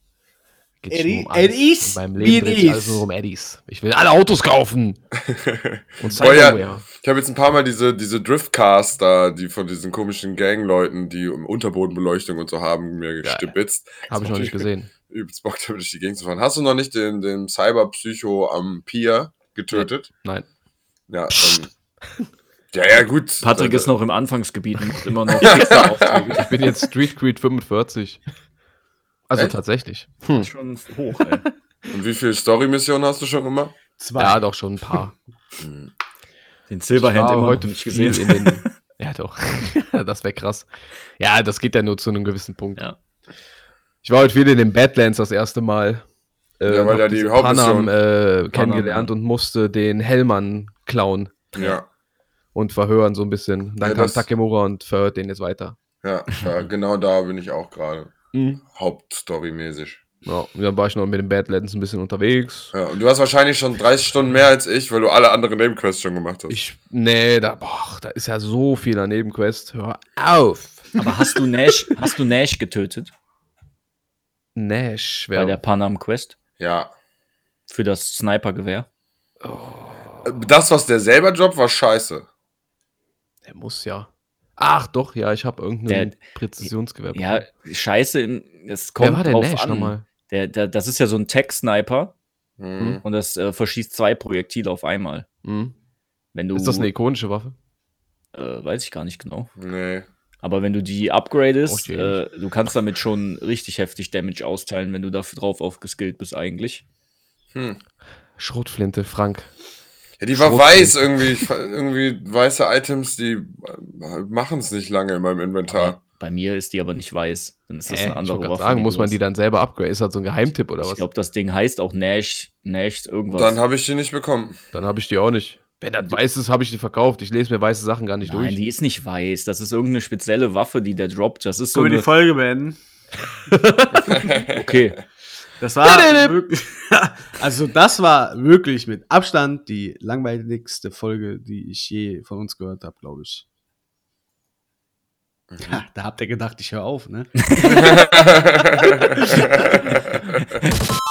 Um alles. Eddies? In meinem Leben dreht alles nur um Eddies. Ich will alle Autos kaufen. [laughs] Und Boah, ja. Ich habe jetzt ein paar Mal diese, diese Driftcars da, die von diesen komischen Gangleuten, die um Unterbodenbeleuchtung und so haben, mir gestibitzt. Habe ich noch nicht gesehen. Übelst Bock, damit durch die Gegend zu fahren. Hast du noch nicht den, den Cyberpsycho am Pier getötet? Nein. Ja, dann. Ja, ja, gut. Patrick Äh, ist noch im Anfangsgebiet und immer noch. [laughs] Ich bin jetzt Street Creed 45. Also Echt? tatsächlich. Das Hm. ist schon hoch, ey. Und wie viele Story-Missionen hast du schon gemacht? Zwei. Ja, doch schon ein paar. [laughs] Den Ich Silverhand immer heute nicht gesehen. in den. [laughs] Ja, doch. das wäre krass. Ja, das geht ja nur zu einem gewissen Punkt. Ja. Ich war heute viel in den Badlands das erste Mal. Äh, Ja, weil ja die Hauptmission- Panam, äh, kennengelernt und musste den Hellmann klauen Ja, und verhören so ein bisschen. Dann Ja, kam Takemura und verhört den jetzt weiter. ja, ja, genau da bin ich auch gerade. Hauptstory-mäßig. Ja, und dann war ich noch mit den Badlands ein bisschen unterwegs. Ja, und du hast wahrscheinlich schon 30 Stunden mehr als ich, weil du alle anderen Nebenquests schon gemacht hast. Ich, nee, da, boah, da ist ja so viel an Nebenquest. Hör auf. Aber hast du Nash, hast du Nash getötet Nash, bei wer, der Panam Quest ja. für das Snipergewehr? Das, was der selber droppt, war scheiße. der muss ja. Ach doch, ja, ich habe irgendein Der- Präzisionsgewehr. Ja, scheiße, es Wer kommt war der drauf Nash an. nochmal? Der, der, das ist ja so ein Tech-Sniper Hm. und das äh, verschießt zwei Projektile auf einmal. Hm? Wenn du, Ist das eine ikonische Waffe? äh, weiß ich gar nicht genau. Nee. Aber wenn du die upgradest, die äh, du kannst damit schon richtig heftig Damage austeilen, wenn du dafür drauf aufgeskillt bist eigentlich. Hm. Schrotflinte, Frank. Ja, die war Schrot- weiß irgendwie. Ich irgendwie weiße Items, die machen es nicht lange in meinem Inventar. Bei mir ist die aber nicht weiß. Dann ist das Hä? eine ich andere wollte Waffe. sagen, muss man die dann selber upgraden? Ist das so ein Geheimtipp oder Ich was? glaube, das Ding heißt auch Nash, Nash irgendwas. Dann habe ich die nicht bekommen. Dann habe ich die auch nicht. Wenn das weiß ist, habe ich die verkauft. Ich lese mir weiße Sachen gar nicht Nein, durch. die ist nicht weiß. Das ist irgendeine spezielle Waffe, die der droppt. Das ist so Können wir die Folge beenden? [laughs] Okay. Das war wirklich, [laughs] also das war wirklich mit Abstand die langweiligste Folge, die ich je von uns gehört habe, glaube ich. Ja, da habt ihr gedacht, ich höre auf, ne? [laughs] [laughs]